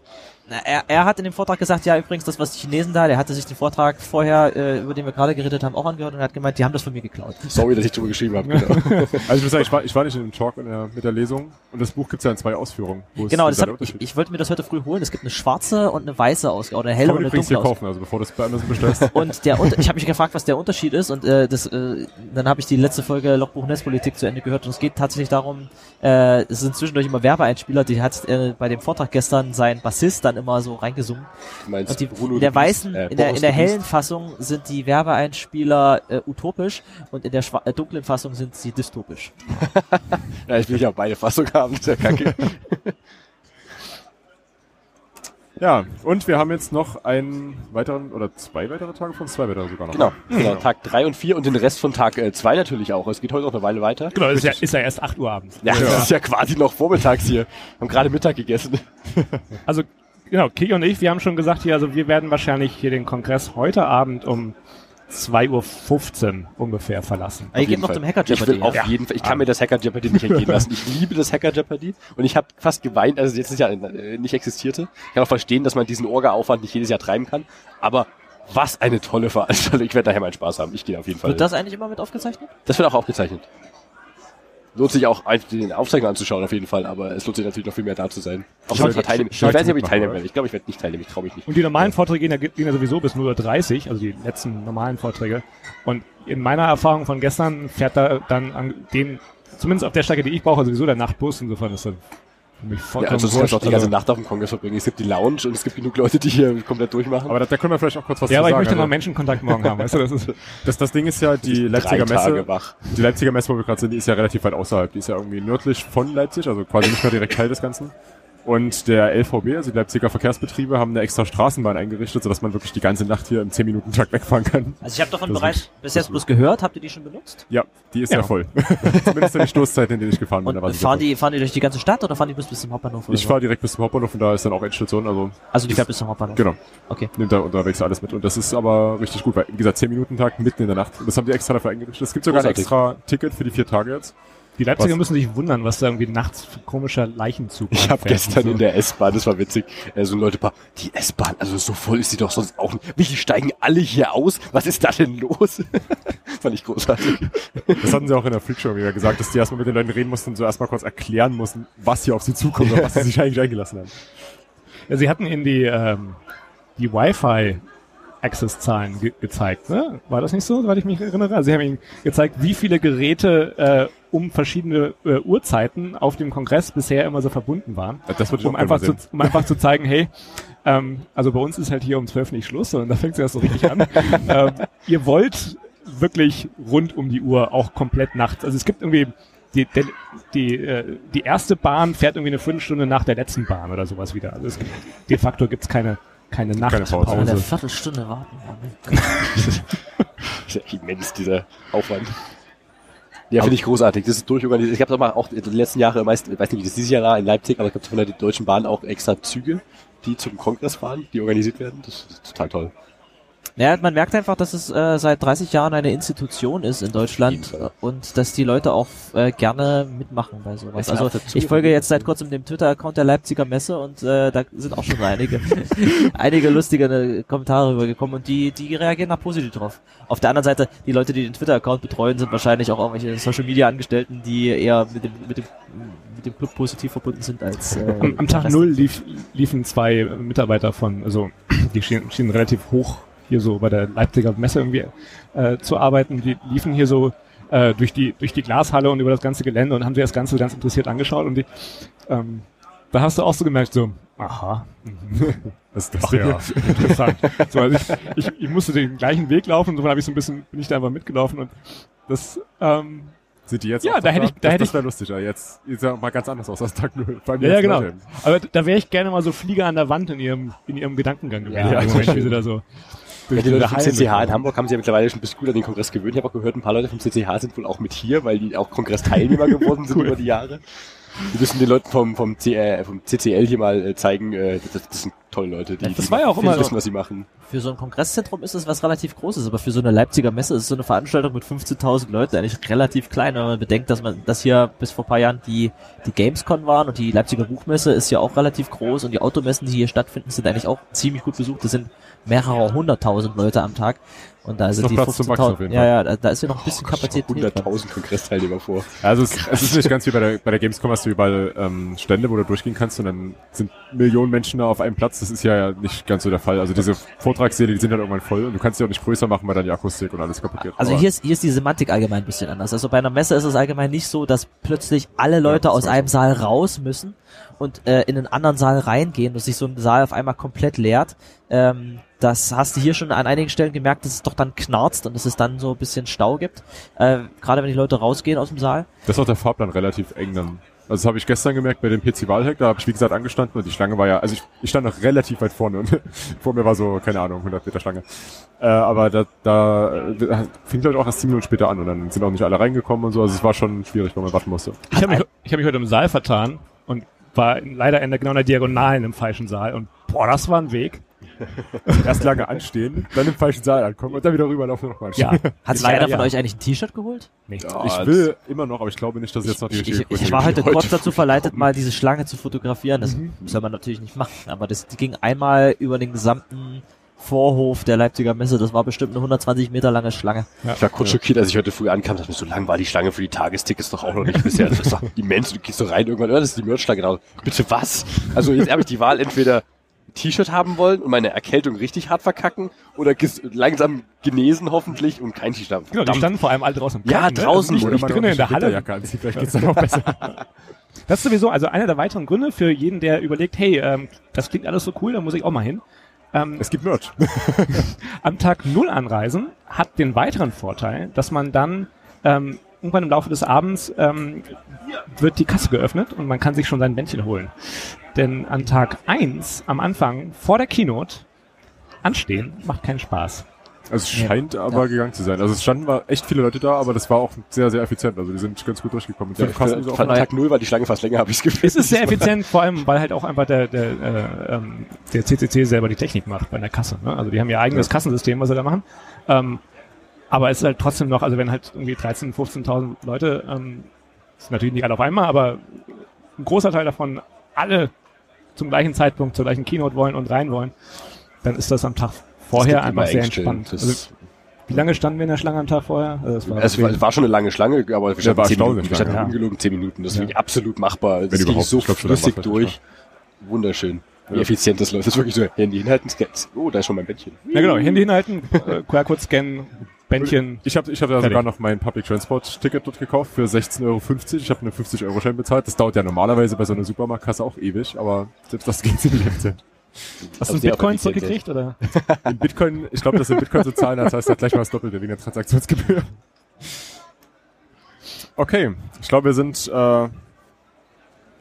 Na, Er, er hat in dem Vortrag gesagt, ja übrigens, das was die Chinesen da, der hatte sich den Vortrag vorher, äh, über den wir gerade geredet haben, auch angehört und hat gemeint, die haben das von mir geklaut. Sorry, dass ich drüber geschrieben habe. Genau. *laughs* Also ich muss sagen, ich war, ich war nicht in dem Talk mit der, mit der Lesung und das Buch gibt's ja in zwei Ausführungen. Genau, das hab, ich, ich wollte mir das heute früh holen. Es gibt eine schwarze und eine weiße Ausgabe, oder eine helle Kann und eine hier dunkle Ausgabe. kaufen, also bevor du es bei Amazon bestellst. *laughs* Und der Unter ich habe mich gefragt, was der Unterschied ist und äh, das, äh, dann habe ich die letzte Folge Logbuch Netzpolitik zu Ende gehört und es geht tatsächlich darum, äh, es sind zwischendurch immer Werbeeinspieler, die hat äh, bei dem Vortrag gestern sein Bassist dann immer so reingesungen. Du meinst Und die, Bruno in der weißen, äh, in der, in der hellen Fassung sind die Werbeeinspieler äh, utopisch und in der schwa- äh, dunklen Fassung sind sie dystopisch. *laughs* Ja, ich will ja beide Fassungen haben, ist ja kacke. *laughs* Ja, und wir haben jetzt noch einen weiteren, oder zwei weitere Tage von zwei weitere sogar noch. genau, genau. Tag drei und vier und den Rest von Tag äh, zwei natürlich auch. Es geht heute noch eine Weile weiter. genau, ist ja, ist ja erst 8 Uhr abends. Ja, das ist ja quasi noch vormittags hier. Haben gerade Mittag gegessen. Also, genau, Kiki und ich, wir haben schon gesagt hier, also wir werden wahrscheinlich hier den Kongress heute Abend um 2.15 Uhr ungefähr verlassen. Aber ihr geht noch Fall. zum Hacker Ich Jeopardy. will auf ja. jeden Fall, ich kann mir das Hacker Jeopardy nicht entgehen lassen. Ich liebe das Hacker Jeopardy und ich habe fast geweint, also jetzt ist ja äh, nicht existierte. Ich kann auch verstehen, dass man diesen Orga-Aufwand nicht jedes Jahr treiben kann, aber was eine tolle Veranstaltung. Ich werde daher meinen Spaß haben. Ich gehe auf jeden Fall. Wird das eigentlich immer mit aufgezeichnet? das wird auch aufgezeichnet. Lohnt sich auch, den Aufzeichner anzuschauen auf jeden Fall, aber es lohnt sich natürlich noch viel mehr da zu sein. Auch wenn ich teilnehmen. Ich weiß nicht, ob ich teilnehmen werde. Ich glaube, ich werde nicht teilnehmen. Ich traue mich nicht. Und die normalen Vorträge gehen ja, gehen ja sowieso bis 0.30 Uhr, also die letzten normalen Vorträge. Und in meiner Erfahrung von gestern fährt da dann an den, zumindest auf der Strecke, die ich brauche, sowieso der Nachtbus. Insofern ist das Ja, vollkommen also du kannst auch die ganze Nacht auf dem Kongress verbringen. Es gibt die Lounge und es gibt genug Leute, die hier komplett durchmachen. Aber da, da können wir vielleicht auch kurz was Ja, zu aber ich sagen. möchte noch also, Menschenkontakt morgen haben, weißt du, das ist, *laughs* das, das Ding ist ja, die Leipziger Messe, wach. die Leipziger Messe, wo wir gerade sind, die ist ja relativ weit außerhalb. Die ist ja irgendwie nördlich von Leipzig, also quasi nicht mehr direkt Teil des Ganzen. Und der LVB, also die Leipziger Verkehrsbetriebe, haben eine extra Straßenbahn eingerichtet, sodass man wirklich die ganze Nacht hier im 10-Minuten-Takt wegfahren kann. Also ich habe davon Das bereits bis jetzt bloß gehört. Habt ihr die schon benutzt? Ja, die ist ja, Ja. voll. *laughs* Zumindest in den Stoßzeiten, in denen ich gefahren bin. da war Und sie fahren die, fahren die durch die ganze Stadt oder fahren die bis, bis zum Hauptbahnhof? Ich so? fahre direkt bis zum Hauptbahnhof und da ist dann auch Endstation, also Also die fährt bis zum Hauptbahnhof. genau, Okay. nimmt da unterwegs alles mit. Und das ist aber richtig gut, weil, wie gesagt, 10-Minuten-Tag mitten in der Nacht. Und das haben die extra dafür eingerichtet. Es gibt sogar ein Großartig. extra Ticket für die vier Tage jetzt. Die Leipziger Was? müssen sich wundern, was da irgendwie nachts für komischer Leichenzug Ich habe gestern so. in der S-Bahn, das war witzig, äh, so Leute, paar, die S-Bahn, also so voll ist die doch sonst auch nicht. Wie, die steigen alle hier aus? Was ist da denn los? *laughs* Fand ich großartig. Das hatten sie auch in der Freakshow wieder gesagt, dass die erstmal mit den Leuten reden mussten und so erstmal kurz erklären mussten, was hier auf sie zukommt und was sie sich eigentlich eingelassen haben. Ja, sie hatten in die, ähm, die Wi-Fi Access-Zahlen ge gezeigt, ne? War das nicht so, soweit ich mich erinnere? Also sie haben ihnen gezeigt, wie viele Geräte äh, um verschiedene äh, Uhrzeiten auf dem Kongress bisher immer so verbunden waren. Das würde ich Um einfach, zu, um einfach zu zeigen, hey, ähm, also bei uns ist halt hier um 12 nicht Schluss, sondern da fängt es erst so richtig an. *laughs* ähm, ihr wollt wirklich rund um die Uhr, auch komplett nachts. Also es gibt irgendwie die, der, die, äh, die erste Bahn fährt irgendwie eine Viertelstunde nach der letzten Bahn oder sowas wieder. Also es gibt, de facto gibt's keine, keine Keine Pause. Nachtpause. Eine Viertelstunde warten. *laughs* *laughs* Das ist ja immens, dieser Aufwand. Ja, finde ich großartig. Das ist durchorganisiert. Ich habe doch mal auch die letzten Jahre meist, ich weiß nicht, wie das dieses Jahr war in Leipzig, aber ich habe von der Deutschen Bahn auch extra Züge, die zum Kongress fahren, die organisiert werden. Das ist total toll. Ja, man merkt einfach, dass es äh, seit 30 Jahren eine Institution ist in Deutschland und dass die Leute auch äh, gerne mitmachen bei sowas. Also ich folge jetzt seit kurzem dem Twitter-Account der Leipziger Messe und äh, da sind auch schon einige *laughs* einige lustige äh, Kommentare rübergekommen und die die reagieren da positiv drauf. Auf der anderen Seite, die Leute, die den Twitter-Account betreuen, sind wahrscheinlich auch irgendwelche Social-Media-Angestellten, die eher mit dem mit dem mit dem Club positiv verbunden sind als äh, Am, am Tag null lief, liefen zwei Mitarbeiter von, also die schienen, schienen relativ hoch hier so bei der Leipziger Messe irgendwie äh, zu arbeiten. Die liefen hier so äh, durch die durch die Glashalle und über das ganze Gelände und haben sich das Ganze ganz interessiert angeschaut und die, ähm, da hast du auch so gemerkt so, aha, mhm. Das, das ach ja, *laughs* interessant. So, also ich, ich, ich musste den gleichen Weg laufen, und so habe ich so ein bisschen bin ich da einfach mitgelaufen und das ähm, Sind die jetzt Ja, da hätte ich- da das, hätte das ich- wäre lustig. Ja, jetzt ist ja mal ganz anders aus als Tag 0. Vor allem Ja, ja, genau. Leute. Aber da wäre ich gerne mal so Flieger an der Wand in ihrem, in ihrem Gedankengang gewesen. Ja, das Moment, ist wie sie da so. Ja, die Leute vom CCH in. Hamburg haben sich ja mittlerweile schon ein bisschen gut an den Kongress gewöhnt. Ich habe auch gehört, ein paar Leute vom CCH sind wohl auch mit hier, weil die auch Kongressteilnehmer geworden sind *laughs* Cool. über die Jahre. Wir müssen den Leuten vom, vom, C, äh, vom CCL hier mal äh, zeigen, äh, das, das sind tolle Leute, die, Das die war ja auch immer- wissen, was sie machen. Für so ein Kongresszentrum ist es was relativ Großes, aber für so eine Leipziger Messe ist so eine Veranstaltung mit 15.000 Leuten eigentlich relativ klein, wenn man bedenkt, dass man, dass hier bis vor ein paar Jahren die, die Gamescon waren und die Leipziger Buchmesse ist ja auch relativ groß und die Automessen, die hier stattfinden, sind eigentlich auch ziemlich gut besucht. Das sind mehrere hunderttausend Leute am Tag und da sind noch die Platz zum Wachsen auf 15.000, jeden ja, Fall. ja, da, da ist ja noch ein bisschen Kapazität. drin. 100.000 Kongressteilnehmer vor. Also es, es ist nicht ganz wie bei der, bei der Gamescom, hast du überall ähm, Stände, wo du durchgehen kannst und dann sind Millionen Menschen da auf einem Platz. Das ist ja nicht ganz so der Fall. Also diese Vortragssäle, die sind halt irgendwann voll und du kannst sie auch nicht größer machen, weil dann die Akustik und alles kaputt geht. Also Aber hier ist, hier ist die Semantik allgemein ein bisschen anders. Also bei einer Messe ist es allgemein nicht so, dass plötzlich alle Leute das aus einem Saal raus müssen und äh, in einen anderen Saal reingehen, dass sich so ein Saal auf einmal komplett leert. Ähm, das hast du hier schon an einigen Stellen gemerkt, dass es doch dann knarzt und dass es dann so ein bisschen Stau gibt. Äh, Gerade wenn die Leute rausgehen aus dem Saal. das ist auch der Fahrplan relativ eng dann. Also das habe ich gestern gemerkt bei dem PC Wahlhack, da habe ich wie gesagt angestanden und die Schlange war ja, also ich, ich stand noch relativ weit vorne und *laughs* vor mir war so, keine Ahnung, 100 Meter Schlange. Äh, aber da, da äh, fing glaube ich auch erst 10 Minuten später an und dann sind auch nicht alle reingekommen und so, also es war schon schwierig, weil man warten musste. Ich habe mich, ich hab mich heute im Saal vertan und war leider in der, genau in der Diagonalen im falschen Saal und boah, das war ein Weg. *laughs* Erst lange anstehen, dann im falschen Saal ankommen und dann wieder rüberlaufen und nochmal Ja. *laughs* Hat sich Leider einer von ja. euch eigentlich ein T-Shirt geholt? Nee. Ich will immer noch, aber ich glaube nicht, dass es jetzt noch die Ich, richtige ich, Größe ich war gibt. heute kurz dazu verleitet, mal diese Schlange zu fotografieren. Das Mhm. soll man natürlich nicht machen, aber das die ging einmal über den gesamten Vorhof der Leipziger Messe. Das war bestimmt eine 120 Meter lange Schlange. Ich war kurz schockiert, als ich heute früh ankam, dachte mir, so lang war die Schlange für die Tagestickets doch auch noch nicht bisher. Das ist doch immens. Du gehst so rein irgendwann, oh, das ist die Merchschlange. Genau. Bitte was? Also jetzt habe ich die Wahl, entweder T-Shirt haben wollen und meine Erkältung richtig hart verkacken oder langsam genesen hoffentlich und kein T-Shirt haben. Genau, die standen vor allem alle draußen im Ja, Kalten, ne? draußen, Also nicht, drinnen in der Halle. Anzieht, vielleicht geht's dann auch besser. *laughs* Das ist sowieso, also einer der weiteren Gründe für jeden, der überlegt, hey, ähm, das klingt alles so cool, da muss ich auch mal hin. Ähm, Es gibt Merch. *laughs* am Tag Null anreisen hat den weiteren Vorteil, dass man dann ähm, irgendwann im Laufe des Abends ähm, wird die Kasse geöffnet und man kann sich schon sein Bändchen holen. Denn an Tag eins am Anfang vor der Keynote anstehen macht keinen Spaß. Also es scheint aber gegangen zu sein. Also es standen mal echt viele Leute da, aber das war auch sehr, sehr effizient. Also die sind ganz gut durchgekommen. Die Ja, für, so für Tag null war die Schlange fast länger, habe ich Gefühl. Es ist sehr effizient, vor allem weil halt auch einfach der, der, äh, ähm, der CCC selber die Technik macht bei der Kasse. Ne? Also die haben ihr eigenes Kassensystem, was sie da machen. Ähm, aber es ist halt trotzdem noch, also wenn halt irgendwie 13.000, 15.000 Leute, ähm, sind natürlich nicht alle auf einmal, aber ein großer Teil davon alle zum gleichen Zeitpunkt zur gleichen Keynote wollen und rein wollen, dann ist das am Tag vorher einfach sehr entspannt. Also, wie lange standen wir in der Schlange am Tag vorher? Also war Es war, es war schon eine lange Schlange, aber wir standen war zehn Minuten, wir standen ja. ungelogen zehn Minuten. Das ist Ja. wirklich absolut machbar. Das Wenn ging überhaupt. so glaub, flüssig durch. Wunderschön. Wie Ja. effizient das läuft. Das ist wirklich so, Handy hinhalten, scan. Oh, da ist schon mein Bettchen. ja genau, Handy hinhalten, äh, QR-Code scannen, Bändchen. Ich habe ich hab ja sogar noch mein Public Transport Ticket dort gekauft für 16,50 Euro. Ich habe einen 50-Euro-Schein bezahlt. Das dauert ja normalerweise bei so einer Supermarktkasse auch ewig, aber selbst das geht ziemlich *laughs* effizient. Hast du Also einen sehr Bitcoin zurückgekriegt oder? In Bitcoin, ich glaube, das in Bitcoin zu zahlen, das heißt halt gleich mal das Doppelte wegen der Transaktionsgebühr. Okay, ich glaube, wir sind, äh,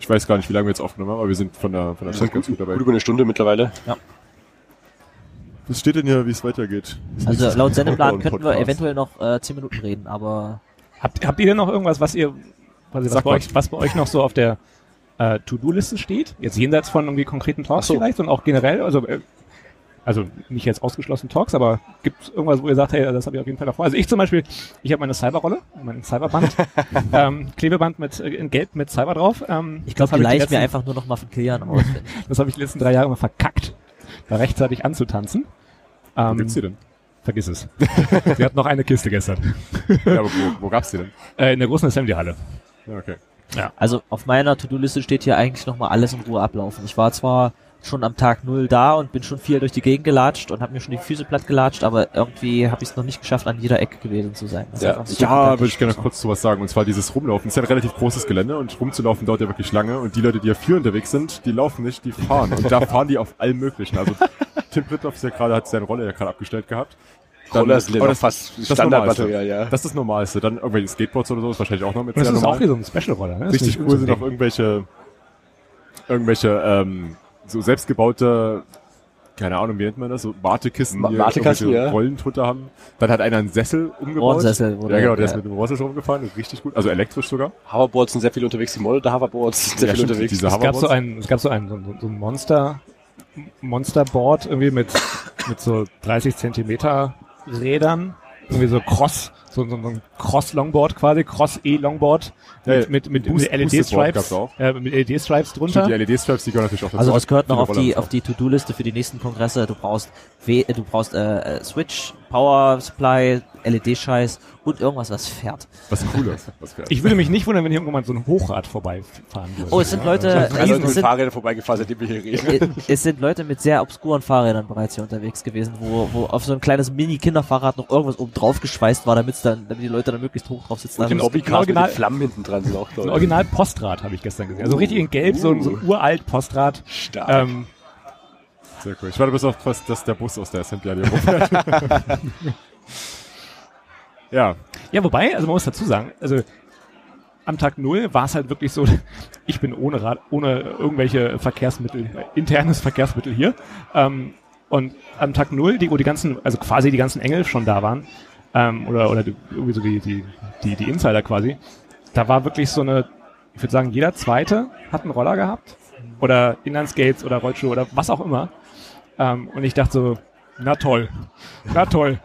ich weiß gar nicht, wie lange wir jetzt aufgenommen haben, aber wir sind von der, von der Zeit ganz gut dabei. Gut über eine Stunde mittlerweile. Was steht denn hier, wie es weitergeht? Also laut Sendeplan könnten wir eventuell noch äh, 10 Minuten reden, aber Habt, habt ihr denn noch irgendwas, was ihr, was, was, Sag bei mal. euch, was bei euch noch so auf der äh, To-Do-Liste steht? Jetzt jenseits von irgendwie konkreten Talks so. vielleicht und auch generell, also äh, also nicht jetzt ausgeschlossen Talks, aber gibt es irgendwas, wo ihr sagt, hey, das habe ich auf jeden Fall davor. Also ich zum Beispiel, ich habe meine Cyberrolle, mein Cyberband, *laughs* ähm, Klebeband mit äh, in Gelb mit Cyber drauf. Ähm, ich glaube, das die leicht mir einfach nur noch mal von Kilian auswendig. *laughs* das habe ich die letzten drei Jahre immer verkackt, rechtzeitig anzutanzen. Wo Ähm, gibt's die denn? vergiss es. *laughs* Sie hat noch eine Kiste gestern. *laughs* Ja, aber wo, wo gab's die denn? Äh, in der großen Assembly-Halle. Ja, okay. Also auf meiner To-Do-Liste steht hier eigentlich noch mal alles in Ruhe ablaufen. Ich war zwar schon am Tag null da und bin schon viel durch die Gegend gelatscht und habe mir schon die Füße platt gelatscht, aber irgendwie habe ich es noch nicht geschafft, an jeder Ecke gewesen zu sein. Das ist Ja. Ja, würde ich gerne noch kurz zu was sagen. Und zwar dieses Rumlaufen. ist ja ein relativ großes Gelände und rumzulaufen dauert ja wirklich lange. Und die Leute, die ja viel unterwegs sind, die laufen nicht, die fahren. Und da fahren die auf allem Möglichen. Also Tim Brittloff ist ja gerade, hat seine Rolle ja gerade abgestellt gehabt. Dann- Roller noch das- fast Standardmaterial, ja. Das ist das Normalste. Dann irgendwelche Skateboards oder so ist wahrscheinlich auch noch mit das ist auch normal. hier so ein Special-Roller. Ne? Richtig ist cool sind auch irgendwelche, irgendwelche, ähm, so selbstgebaute keine Ahnung, wie nennt man das, so Wartekisten, Ma- die Wartekasten, irgendwelche ja. Rollen drunter haben. Dann hat einer einen Sessel umgebaut. Rohrsessel, wo Ja, genau, der ist ja. mit dem Rohrsessel rumgefahren, richtig gut. Also elektrisch sogar. Hoverboards sind sehr viel unterwegs, die Monitor Hoverboards sind sehr Ja, viel stimmt, unterwegs. diese Es gab so ein, es gab so ein, so, ein- so ein Monster, Monsterboard irgendwie mit, mit so 30 Zentimeter Rädern, irgendwie so Cross, so, so, so ein Cross-Longboard quasi, Cross-E-Longboard Ja, mit, mit, mit, mit LED-Stripes, auch. äh, mit LED-Stripes drunter. Die LED-Stripes, die gehören natürlich auch dazu. Also das gehört noch auf die auf die To-Do-Liste für die nächsten Kongresse. Du brauchst w du brauchst äh, äh, Switch, Power Supply, LED-Scheiß und irgendwas, was fährt. Was cool ist. Was wär- Ich würde mich nicht wundern, wenn hier irgendwann so ein Hochrad vorbeifahren würde. Oh, es sind Leute, Leute mit es, sind, Fahrrädern vorbeigefahren, seitdem wir hier reden. es sind Leute mit sehr obskuren Fahrrädern bereits hier unterwegs gewesen, wo, wo auf so ein kleines Mini-Kinderfahrrad noch irgendwas oben drauf geschweißt war, damit's dann, damit die Leute dann möglichst hoch drauf sitzen. Und den Also, Bobbycars mit Original- den Flammen hinten dran sind auch Ein toll. Original Postrad habe ich gestern gesehen. Also richtig in Gelb, so, ein- so ein uralt Postrad. Stark. Ähm, Sehr cool. Ich warte bis auf, dass der Bus aus der Assembly hier rumfährt. *laughs* ja, Ja, wobei, also man muss dazu sagen, also am Tag null war es halt wirklich so, *laughs* ich bin ohne Rad, ohne irgendwelche Verkehrsmittel, internes Verkehrsmittel hier. Ähm, und am Tag null, die, wo die ganzen, also quasi die ganzen Engel schon da waren, ähm, oder, oder die, irgendwie so die, die, die, die Insider quasi, da war wirklich so eine, ich würde sagen, jeder zweite hat einen Roller gehabt. Oder Inlineskates oder Rollschuhe oder was auch immer. Ähm, und ich dachte so, na toll, na toll.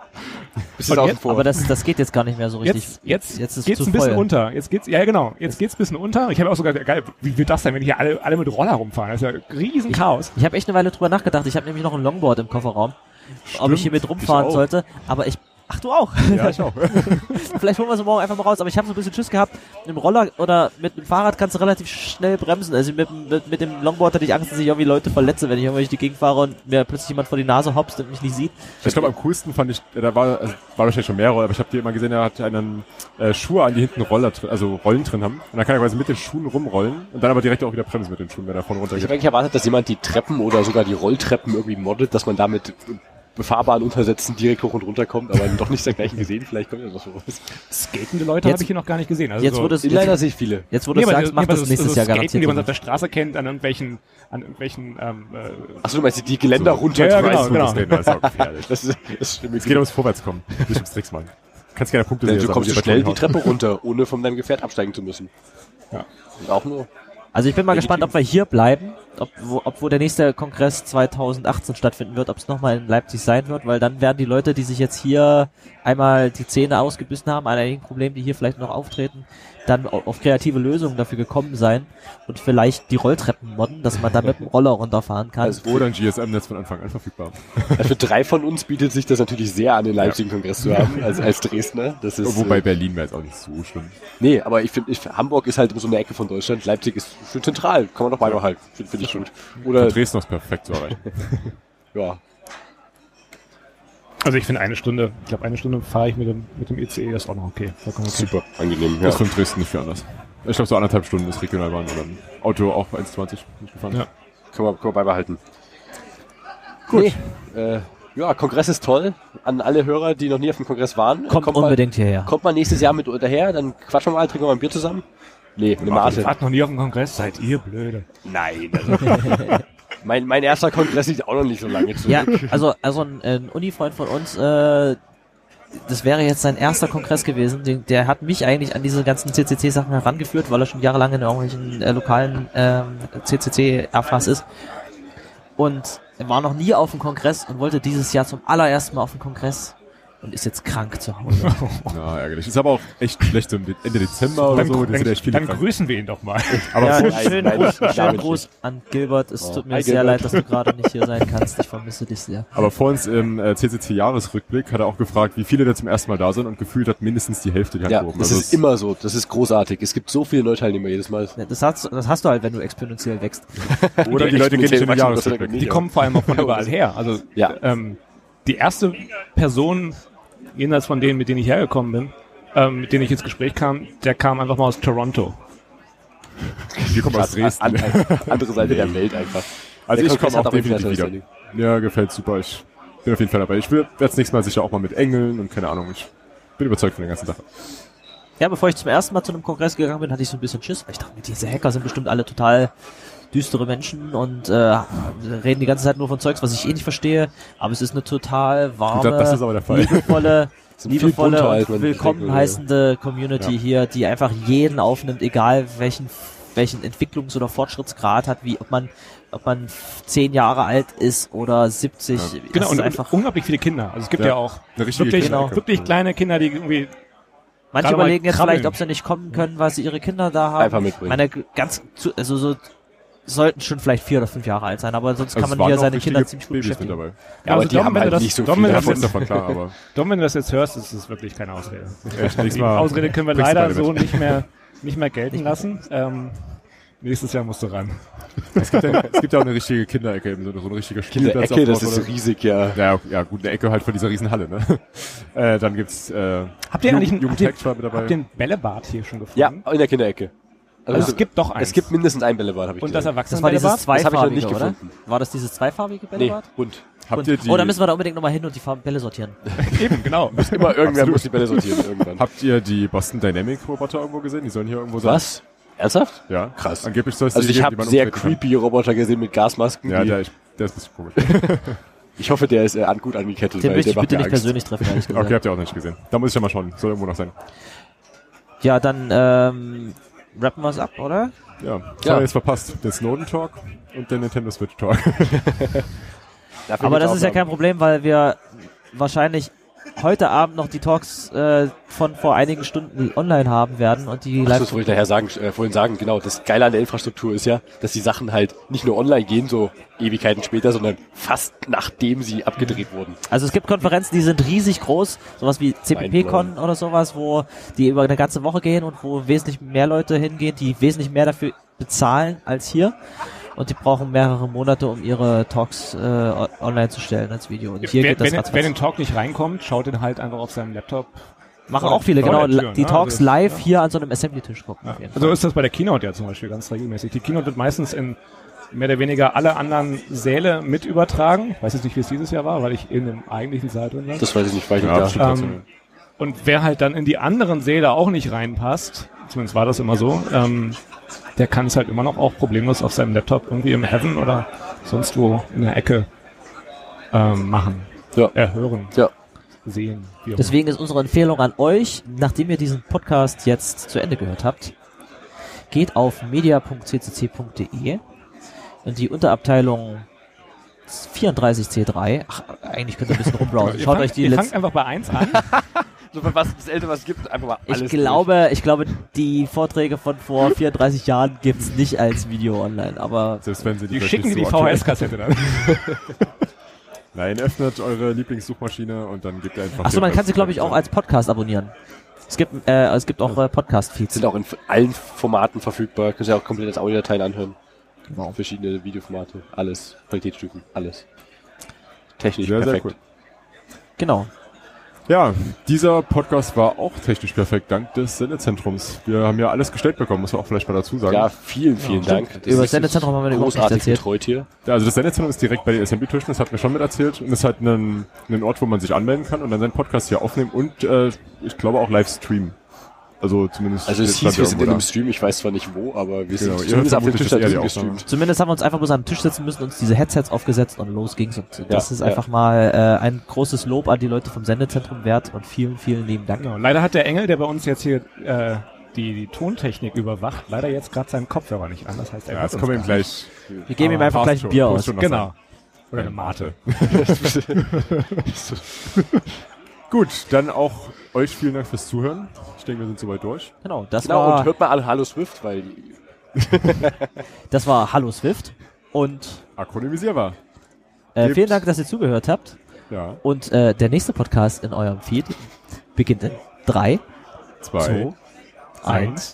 Bist du und außen jetzt- vor? aber das, das geht jetzt gar nicht mehr so richtig. Jetzt, jetzt, jetzt ist geht's zu ein bisschen voll. unter. Jetzt geht's, ja genau, jetzt geht's ein bisschen unter. Ich habe auch sogar, geil, wie wird das denn, wenn hier alle, alle mit Roller rumfahren? Das ist ja ein riesen Chaos. Ich habe echt eine Weile drüber nachgedacht. Ich habe nämlich noch ein Longboard im Kofferraum, ob ich hier mit rumfahren ich sollte. Aber ich, ach du auch. ja, ich auch. *laughs* Vielleicht holen wir sie morgen einfach mal raus. Aber ich habe so ein bisschen Schiss gehabt. Mit dem Roller oder mit dem Fahrrad kannst du relativ schnell bremsen. Also mit, mit, mit dem Longboard hatte ich Angst, dass ich irgendwie Leute verletze, wenn ich irgendwie durch die Gegend fahre und mir plötzlich jemand vor die Nase hopst und mich nicht sieht. Ich glaube, am coolsten fand ich, da war, also, war wahrscheinlich schon mehrere, aber ich habe die immer gesehen, er hat einen äh, Schuhe an, die hinten Roller drin, also Rollen drin haben. Und dann kann er quasi mit den Schuhen rumrollen und dann aber direkt auch wieder bremsen mit den Schuhen, wenn er vorne runter Ich habe eigentlich erwartet, dass jemand die Treppen oder sogar die Rolltreppen irgendwie moddet, dass man damit befahrbaren Untersätzen direkt hoch und runter kommt, aber doch nicht dergleichen gesehen. Vielleicht kommt ja noch sowas. Skatende Leute habe ich hier noch gar nicht gesehen. Also Jetzt so, wurde es, jetzt, sehe ich viele. jetzt du Nee, es sagst, so- macht nee, das so- nächstes so Jahr Skaten, garantiert. die man so auf der Straße kennt, an irgendwelchen, an irgendwelchen, ähm, äh, Achso, du meinst die, die Geländer So. runter? Ja, ja, genau, Gut, *laughs* das ist das ist. Das ist, das stimmt. Es geht ums Vorwärtskommen, nicht ums Tricks machen. Kannst gerne Punkte du sehen, kommst aber schnell die Treppe runter, ohne von deinem Gefährt absteigen zu müssen. Ja. Und auch nur. Also ich bin mal gespannt, ob wir hier bleiben, ob wo, ob wo der nächste Kongress 2018 stattfinden wird, ob es nochmal in Leipzig sein wird, weil dann werden die Leute, die sich jetzt hier einmal die Zähne ausgebissen haben, an einigen Problemen, die hier vielleicht noch auftreten, dann au- auf kreative Lösungen dafür gekommen sein und vielleicht die Rolltreppen modden, dass man da mit dem Roller runterfahren kann. Also Oder ein GSM-Netz von Anfang an verfügbar. Also für drei von uns bietet sich das natürlich sehr an, den Leipzig-Kongress zu haben, als, als Dresdner. Das ist, Wobei äh, Berlin wäre jetzt auch nicht so schlimm. nee, aber ich finde, ich, Hamburg ist halt so eine Ecke von Deutschland. Leipzig ist schön zentral. Kann man doch beide halten. Finde ich gut. Oder, Von Dresden ist perfekt zu erreichen. *laughs* ja. also ich finde eine Stunde, ich glaube eine Stunde fahre ich mit dem, mit dem ICE, das ist auch noch okay. Okay. Super angenehm, ja. Das ist von Dresden nicht viel anders. Ich glaube, so anderthalb Stunden ist Regionalbahn oder ein Auto auch 1,20 nicht gefahren. Ja. Können wir, können wir beibehalten. Gut. Nee, äh, ja, Kongress ist toll. An alle Hörer, die noch nie auf dem Kongress waren. Kommt, mal, unbedingt hierher. Kommt mal nächstes Jahr mit daher, dann quatschen wir mal, trinken wir mal ein Bier zusammen. Nee, eine Ihr Mate. wart noch nie auf dem Kongress, seid ihr blöde. Nein. Also, *laughs* mein, mein erster Kongress liegt auch noch nicht so lange zurück. Ja, also also ein, ein Uni-Freund von uns, äh, das wäre jetzt sein erster Kongress gewesen. Den, der hat mich eigentlich an diese ganzen CCC-Sachen herangeführt, weil er schon jahrelang in irgendwelchen äh, lokalen ähm, CCC-Erfass ist. Und er war noch nie auf dem Kongress und wollte dieses Jahr zum allerersten Mal auf dem Kongress und ist jetzt krank zu Hause. *laughs* Ja, ärgerlich. Ist aber auch echt schlecht so im De- Ende Dezember oder Dann, so. Dann, echt viele dann grüßen wir ihn doch mal. Aber ja, so, nein, Gruß, schönen Gruß an Gilbert. Es Oh. tut mir Hi, sehr Gilbert. leid, dass du gerade nicht hier sein kannst. Ich vermisse dich sehr. aber vor uns im äh, CCC-Jahresrückblick hat er auch gefragt, wie viele da zum ersten Mal da sind und gefühlt hat mindestens die Hälfte die Hand Ja, gehoben. das Also ist immer so. Das ist großartig. Es gibt so viele Neuteilnehmer jedes Mal. Ja, Das hast, das hast du halt, wenn du exponentiell wächst. *laughs* Oder die Leute gehen nicht in den Jahresrückblick. Die kommen vor allem auch von *laughs* überall her. Also Ja. ähm, die erste Person, jenseits von denen, mit denen ich hergekommen bin, ähm, mit denen ich ins Gespräch kam, der kam einfach mal aus Toronto. Wir kommen aus Dresden. an, an, andere Seite der Welt einfach. Also Der ich komme auch definitiv wieder. Ja, gefällt super. Ich bin auf jeden Fall dabei. Ich will jetzt nächstes Mal sicher auch mal mit Engeln und keine Ahnung. Ich bin überzeugt von der ganzen Sache. Ja, bevor ich zum ersten Mal zu einem Kongress gegangen bin, hatte ich so ein bisschen Schiss, weil ich dachte, diese Hacker sind bestimmt alle total düstere Menschen und äh, reden die ganze Zeit nur von Zeugs, was ich eh nicht verstehe. Aber es ist eine total warme, Das- das ist aber der Fall. liebevolle, *laughs* liebevolle und willkommen denken würde. heißende Community Ja. hier, die einfach jeden aufnimmt, egal welchen welchen Entwicklungs- oder Fortschrittsgrad hat, wie ob man ob man zehn Jahre alt ist oder 70. Ja. Genau, ist und einfach. unglaublich viele Kinder. Also es gibt Ja. ja, auch Eine richtige wirklich, Kinderecke. wirklich kleine Kinder, die irgendwie Manche überlegen jetzt krabbeln. vielleicht, ob sie nicht kommen können, weil sie ihre Kinder da haben. Einfach mitbringen. Meine ganz zu, also so sollten schon vielleicht vier oder fünf Jahre alt sein, aber sonst Also kann man auch seine Kinder ziemlich gut Babys beschäftigen. dabei. Ja, Aber also die Dom, haben wenn halt du das, nicht so Dom, viel wenn du Davon das ist jetzt, davon klar, aber *laughs* Dom, wenn du das jetzt hörst, ist es wirklich keine Ausrede. *laughs* Die Mal Ausrede können wir leider so nicht mehr, *laughs* nicht mehr gelten lassen. Ähm, nächstes Jahr musst du ran. Es gibt, ja, es gibt ja auch eine richtige Kinderecke, so, so eine richtige Spielplatz. Kinderecke, das ist wurde. riesig, ja. Ja, ja, gut, eine Ecke halt von dieser riesen Halle, ne? Äh, dann gibt's, äh, Habt ihr eigentlich einen, habt ihr, mit dabei. habt ihr einen Bällebad hier schon gefunden? Ja, in der Kinderecke. Also es gibt doch eins. Es gibt mindestens ein Bällebad, habe ich und das gesehen. Das war dieses Erwachsenenbällebad? Das hab ich noch zweifarbige, nicht oder? gefunden. War das dieses zweifarbige Nee, Bällebad? bunt. Habt ihr die, Oh, da müssen wir da unbedingt nochmal hin und die Farben Bälle sortieren. *laughs* Eben, genau. *laughs* Immer irgendwer muss die Bälle sortieren irgendwann. habt ihr die Boston Dynamic Roboter irgendwo gesehen? Die sollen hier irgendwo sein. Was? Ernsthaft? Ja. Krass. Angeblich soll es Also die ich geben, habe die man sehr umtreten creepy Roboter gesehen mit Gasmasken. Kann. Ja, die- der, der ist ein bisschen komisch. *laughs* ich hoffe, der ist äh, an, gut angekettet, Den weil möchte der ich macht bitte mir nicht Angst. persönlich treffen, ehrlich gesagt. Okay, habt ihr auch nicht gesehen. Da muss ich ja mal schauen. Soll irgendwo noch sein. Ja, dann ähm, rappen wir es ab, oder? Ja. Das Ja. haben wir jetzt verpasst. Den Snowden Talk und den Nintendo Switch Talk. *laughs* Aber das ist ja kein Problem, weil wir wahrscheinlich heute Abend noch die Talks äh, von vor einigen Stunden online haben werden und die Ach, live. das wollte ich daher sagen, äh, vorhin sagen, genau. Das Geile an der Infrastruktur ist ja, dass die Sachen halt nicht nur online gehen, so Ewigkeiten später, sondern fast nachdem sie abgedreht wurden. Also es gibt Konferenzen, die sind riesig groß, sowas wie CPP-Con oder sowas, wo die über eine ganze Woche gehen und wo wesentlich mehr Leute hingehen, die wesentlich mehr dafür bezahlen als hier. Und die brauchen mehrere Monate, um ihre Talks äh, online zu stellen als Video. Und hier wer, geht das wenn, ratzfatz. wer den Talk nicht reinkommt, schaut ihn halt einfach auf seinem Laptop. Machen auch viele, genau. der Tür, die ne? Talks Also, live ja. hier an so einem Assembly-Tisch gucken. Ja. Auf jeden So Fall. ist das bei der Keynote ja zum Beispiel ganz regelmäßig. Die Keynote wird meistens in mehr oder weniger alle anderen Säle mit übertragen. Ich weiß jetzt nicht, wie es dieses Jahr war, weil ich in dem eigentlichen Saal drin war. Das weiß ich nicht, weil ich Ja, nicht da. Ähm, und wer halt dann in die anderen Säle auch nicht reinpasst, zumindest war das immer so, ähm, der kann es halt immer noch auch problemlos auf seinem Laptop irgendwie im Heaven oder sonst wo in der Ecke ähm, machen. Ja. Äh, hören, Ja. sehen. Deswegen ist unsere Empfehlung an euch, nachdem ihr diesen Podcast jetzt zu Ende gehört habt, geht auf media.ccc.de in die Unterabteilung 34C3. Ach, eigentlich könnt ihr ein bisschen *laughs* rumbrowsen. Schaut fangt, euch die ihr fangt letzten. einfach bei 1 an. *laughs* So, wenn was das älter was gibt, einfach mal Ich alles glaube, ich glaube, die Vorträge von vor *laughs* 34 Jahren gibt's nicht als Video online, aber Selbst wenn sie die Die schicken die VHS-Kassette dann. *laughs* Nein, öffnet eure Lieblingssuchmaschine und dann gebt ihr einfach. Achso, man kann sie, glaube ich, auch als Podcast abonnieren. Es gibt, äh, es gibt auch äh, Podcast-Feeds. Sind auch in allen Formaten verfügbar. Können Sie auch komplett als Audiodateien anhören. Genau. Verschiedene Videoformate. Alles. Qualitätsstufen. Alles. Technisch Sehr, sehr perfekt. cool. Genau. Ja, dieser Podcast war auch technisch perfekt, dank des Sendezentrums. Wir haben ja alles gestellt bekommen, muss man auch vielleicht mal dazu sagen. Ja, vielen, vielen Dank. Das Über das ist Sendezentrum haben wir überhaupt großartig erzählt. betreut hier. Also das Sendezentrum ist direkt bei den Assembly-Tischen, das hat mir schon mit erzählt. Und ist halt ein, ein Ort, wo man sich anmelden kann und dann seinen Podcast hier aufnehmen und äh, ich glaube auch live streamen. Also zumindest. Also es hieß, wir sind in einem Stream, ich weiß zwar nicht wo, aber wir sind Genau, ihr zumindest auf dem Tisch gestreamt. Zumindest haben wir uns einfach bloß am Tisch sitzen müssen, uns diese Headsets aufgesetzt und los ging's. Und das Ja, ist ja. einfach mal äh, ein großes Lob an die Leute vom Sendezentrum wert und vielen, vielen lieben Dank. Genau. Leider hat der Engel, der bei uns jetzt hier äh, die, die Tontechnik überwacht, leider jetzt gerade seinen Kopfhörer nicht an. Das heißt, er Ja, jetzt kommen wir ihm gleich. Wir geben ihm Aber einfach gleich ein Bier aus. Genau. sein. Oder eine Mate. *laughs* *laughs* *laughs* Gut, dann auch euch vielen Dank fürs Zuhören. Ich denke, wir sind soweit durch. Genau, das Genau, und war hört mal alle Hallo Swift, weil *laughs* das war Hallo Swift und Akronymisierbar. äh, vielen Dank, dass ihr zugehört habt. Ja, Und äh, der nächste Podcast in eurem Feed beginnt in drei, zwei, zwei, eins.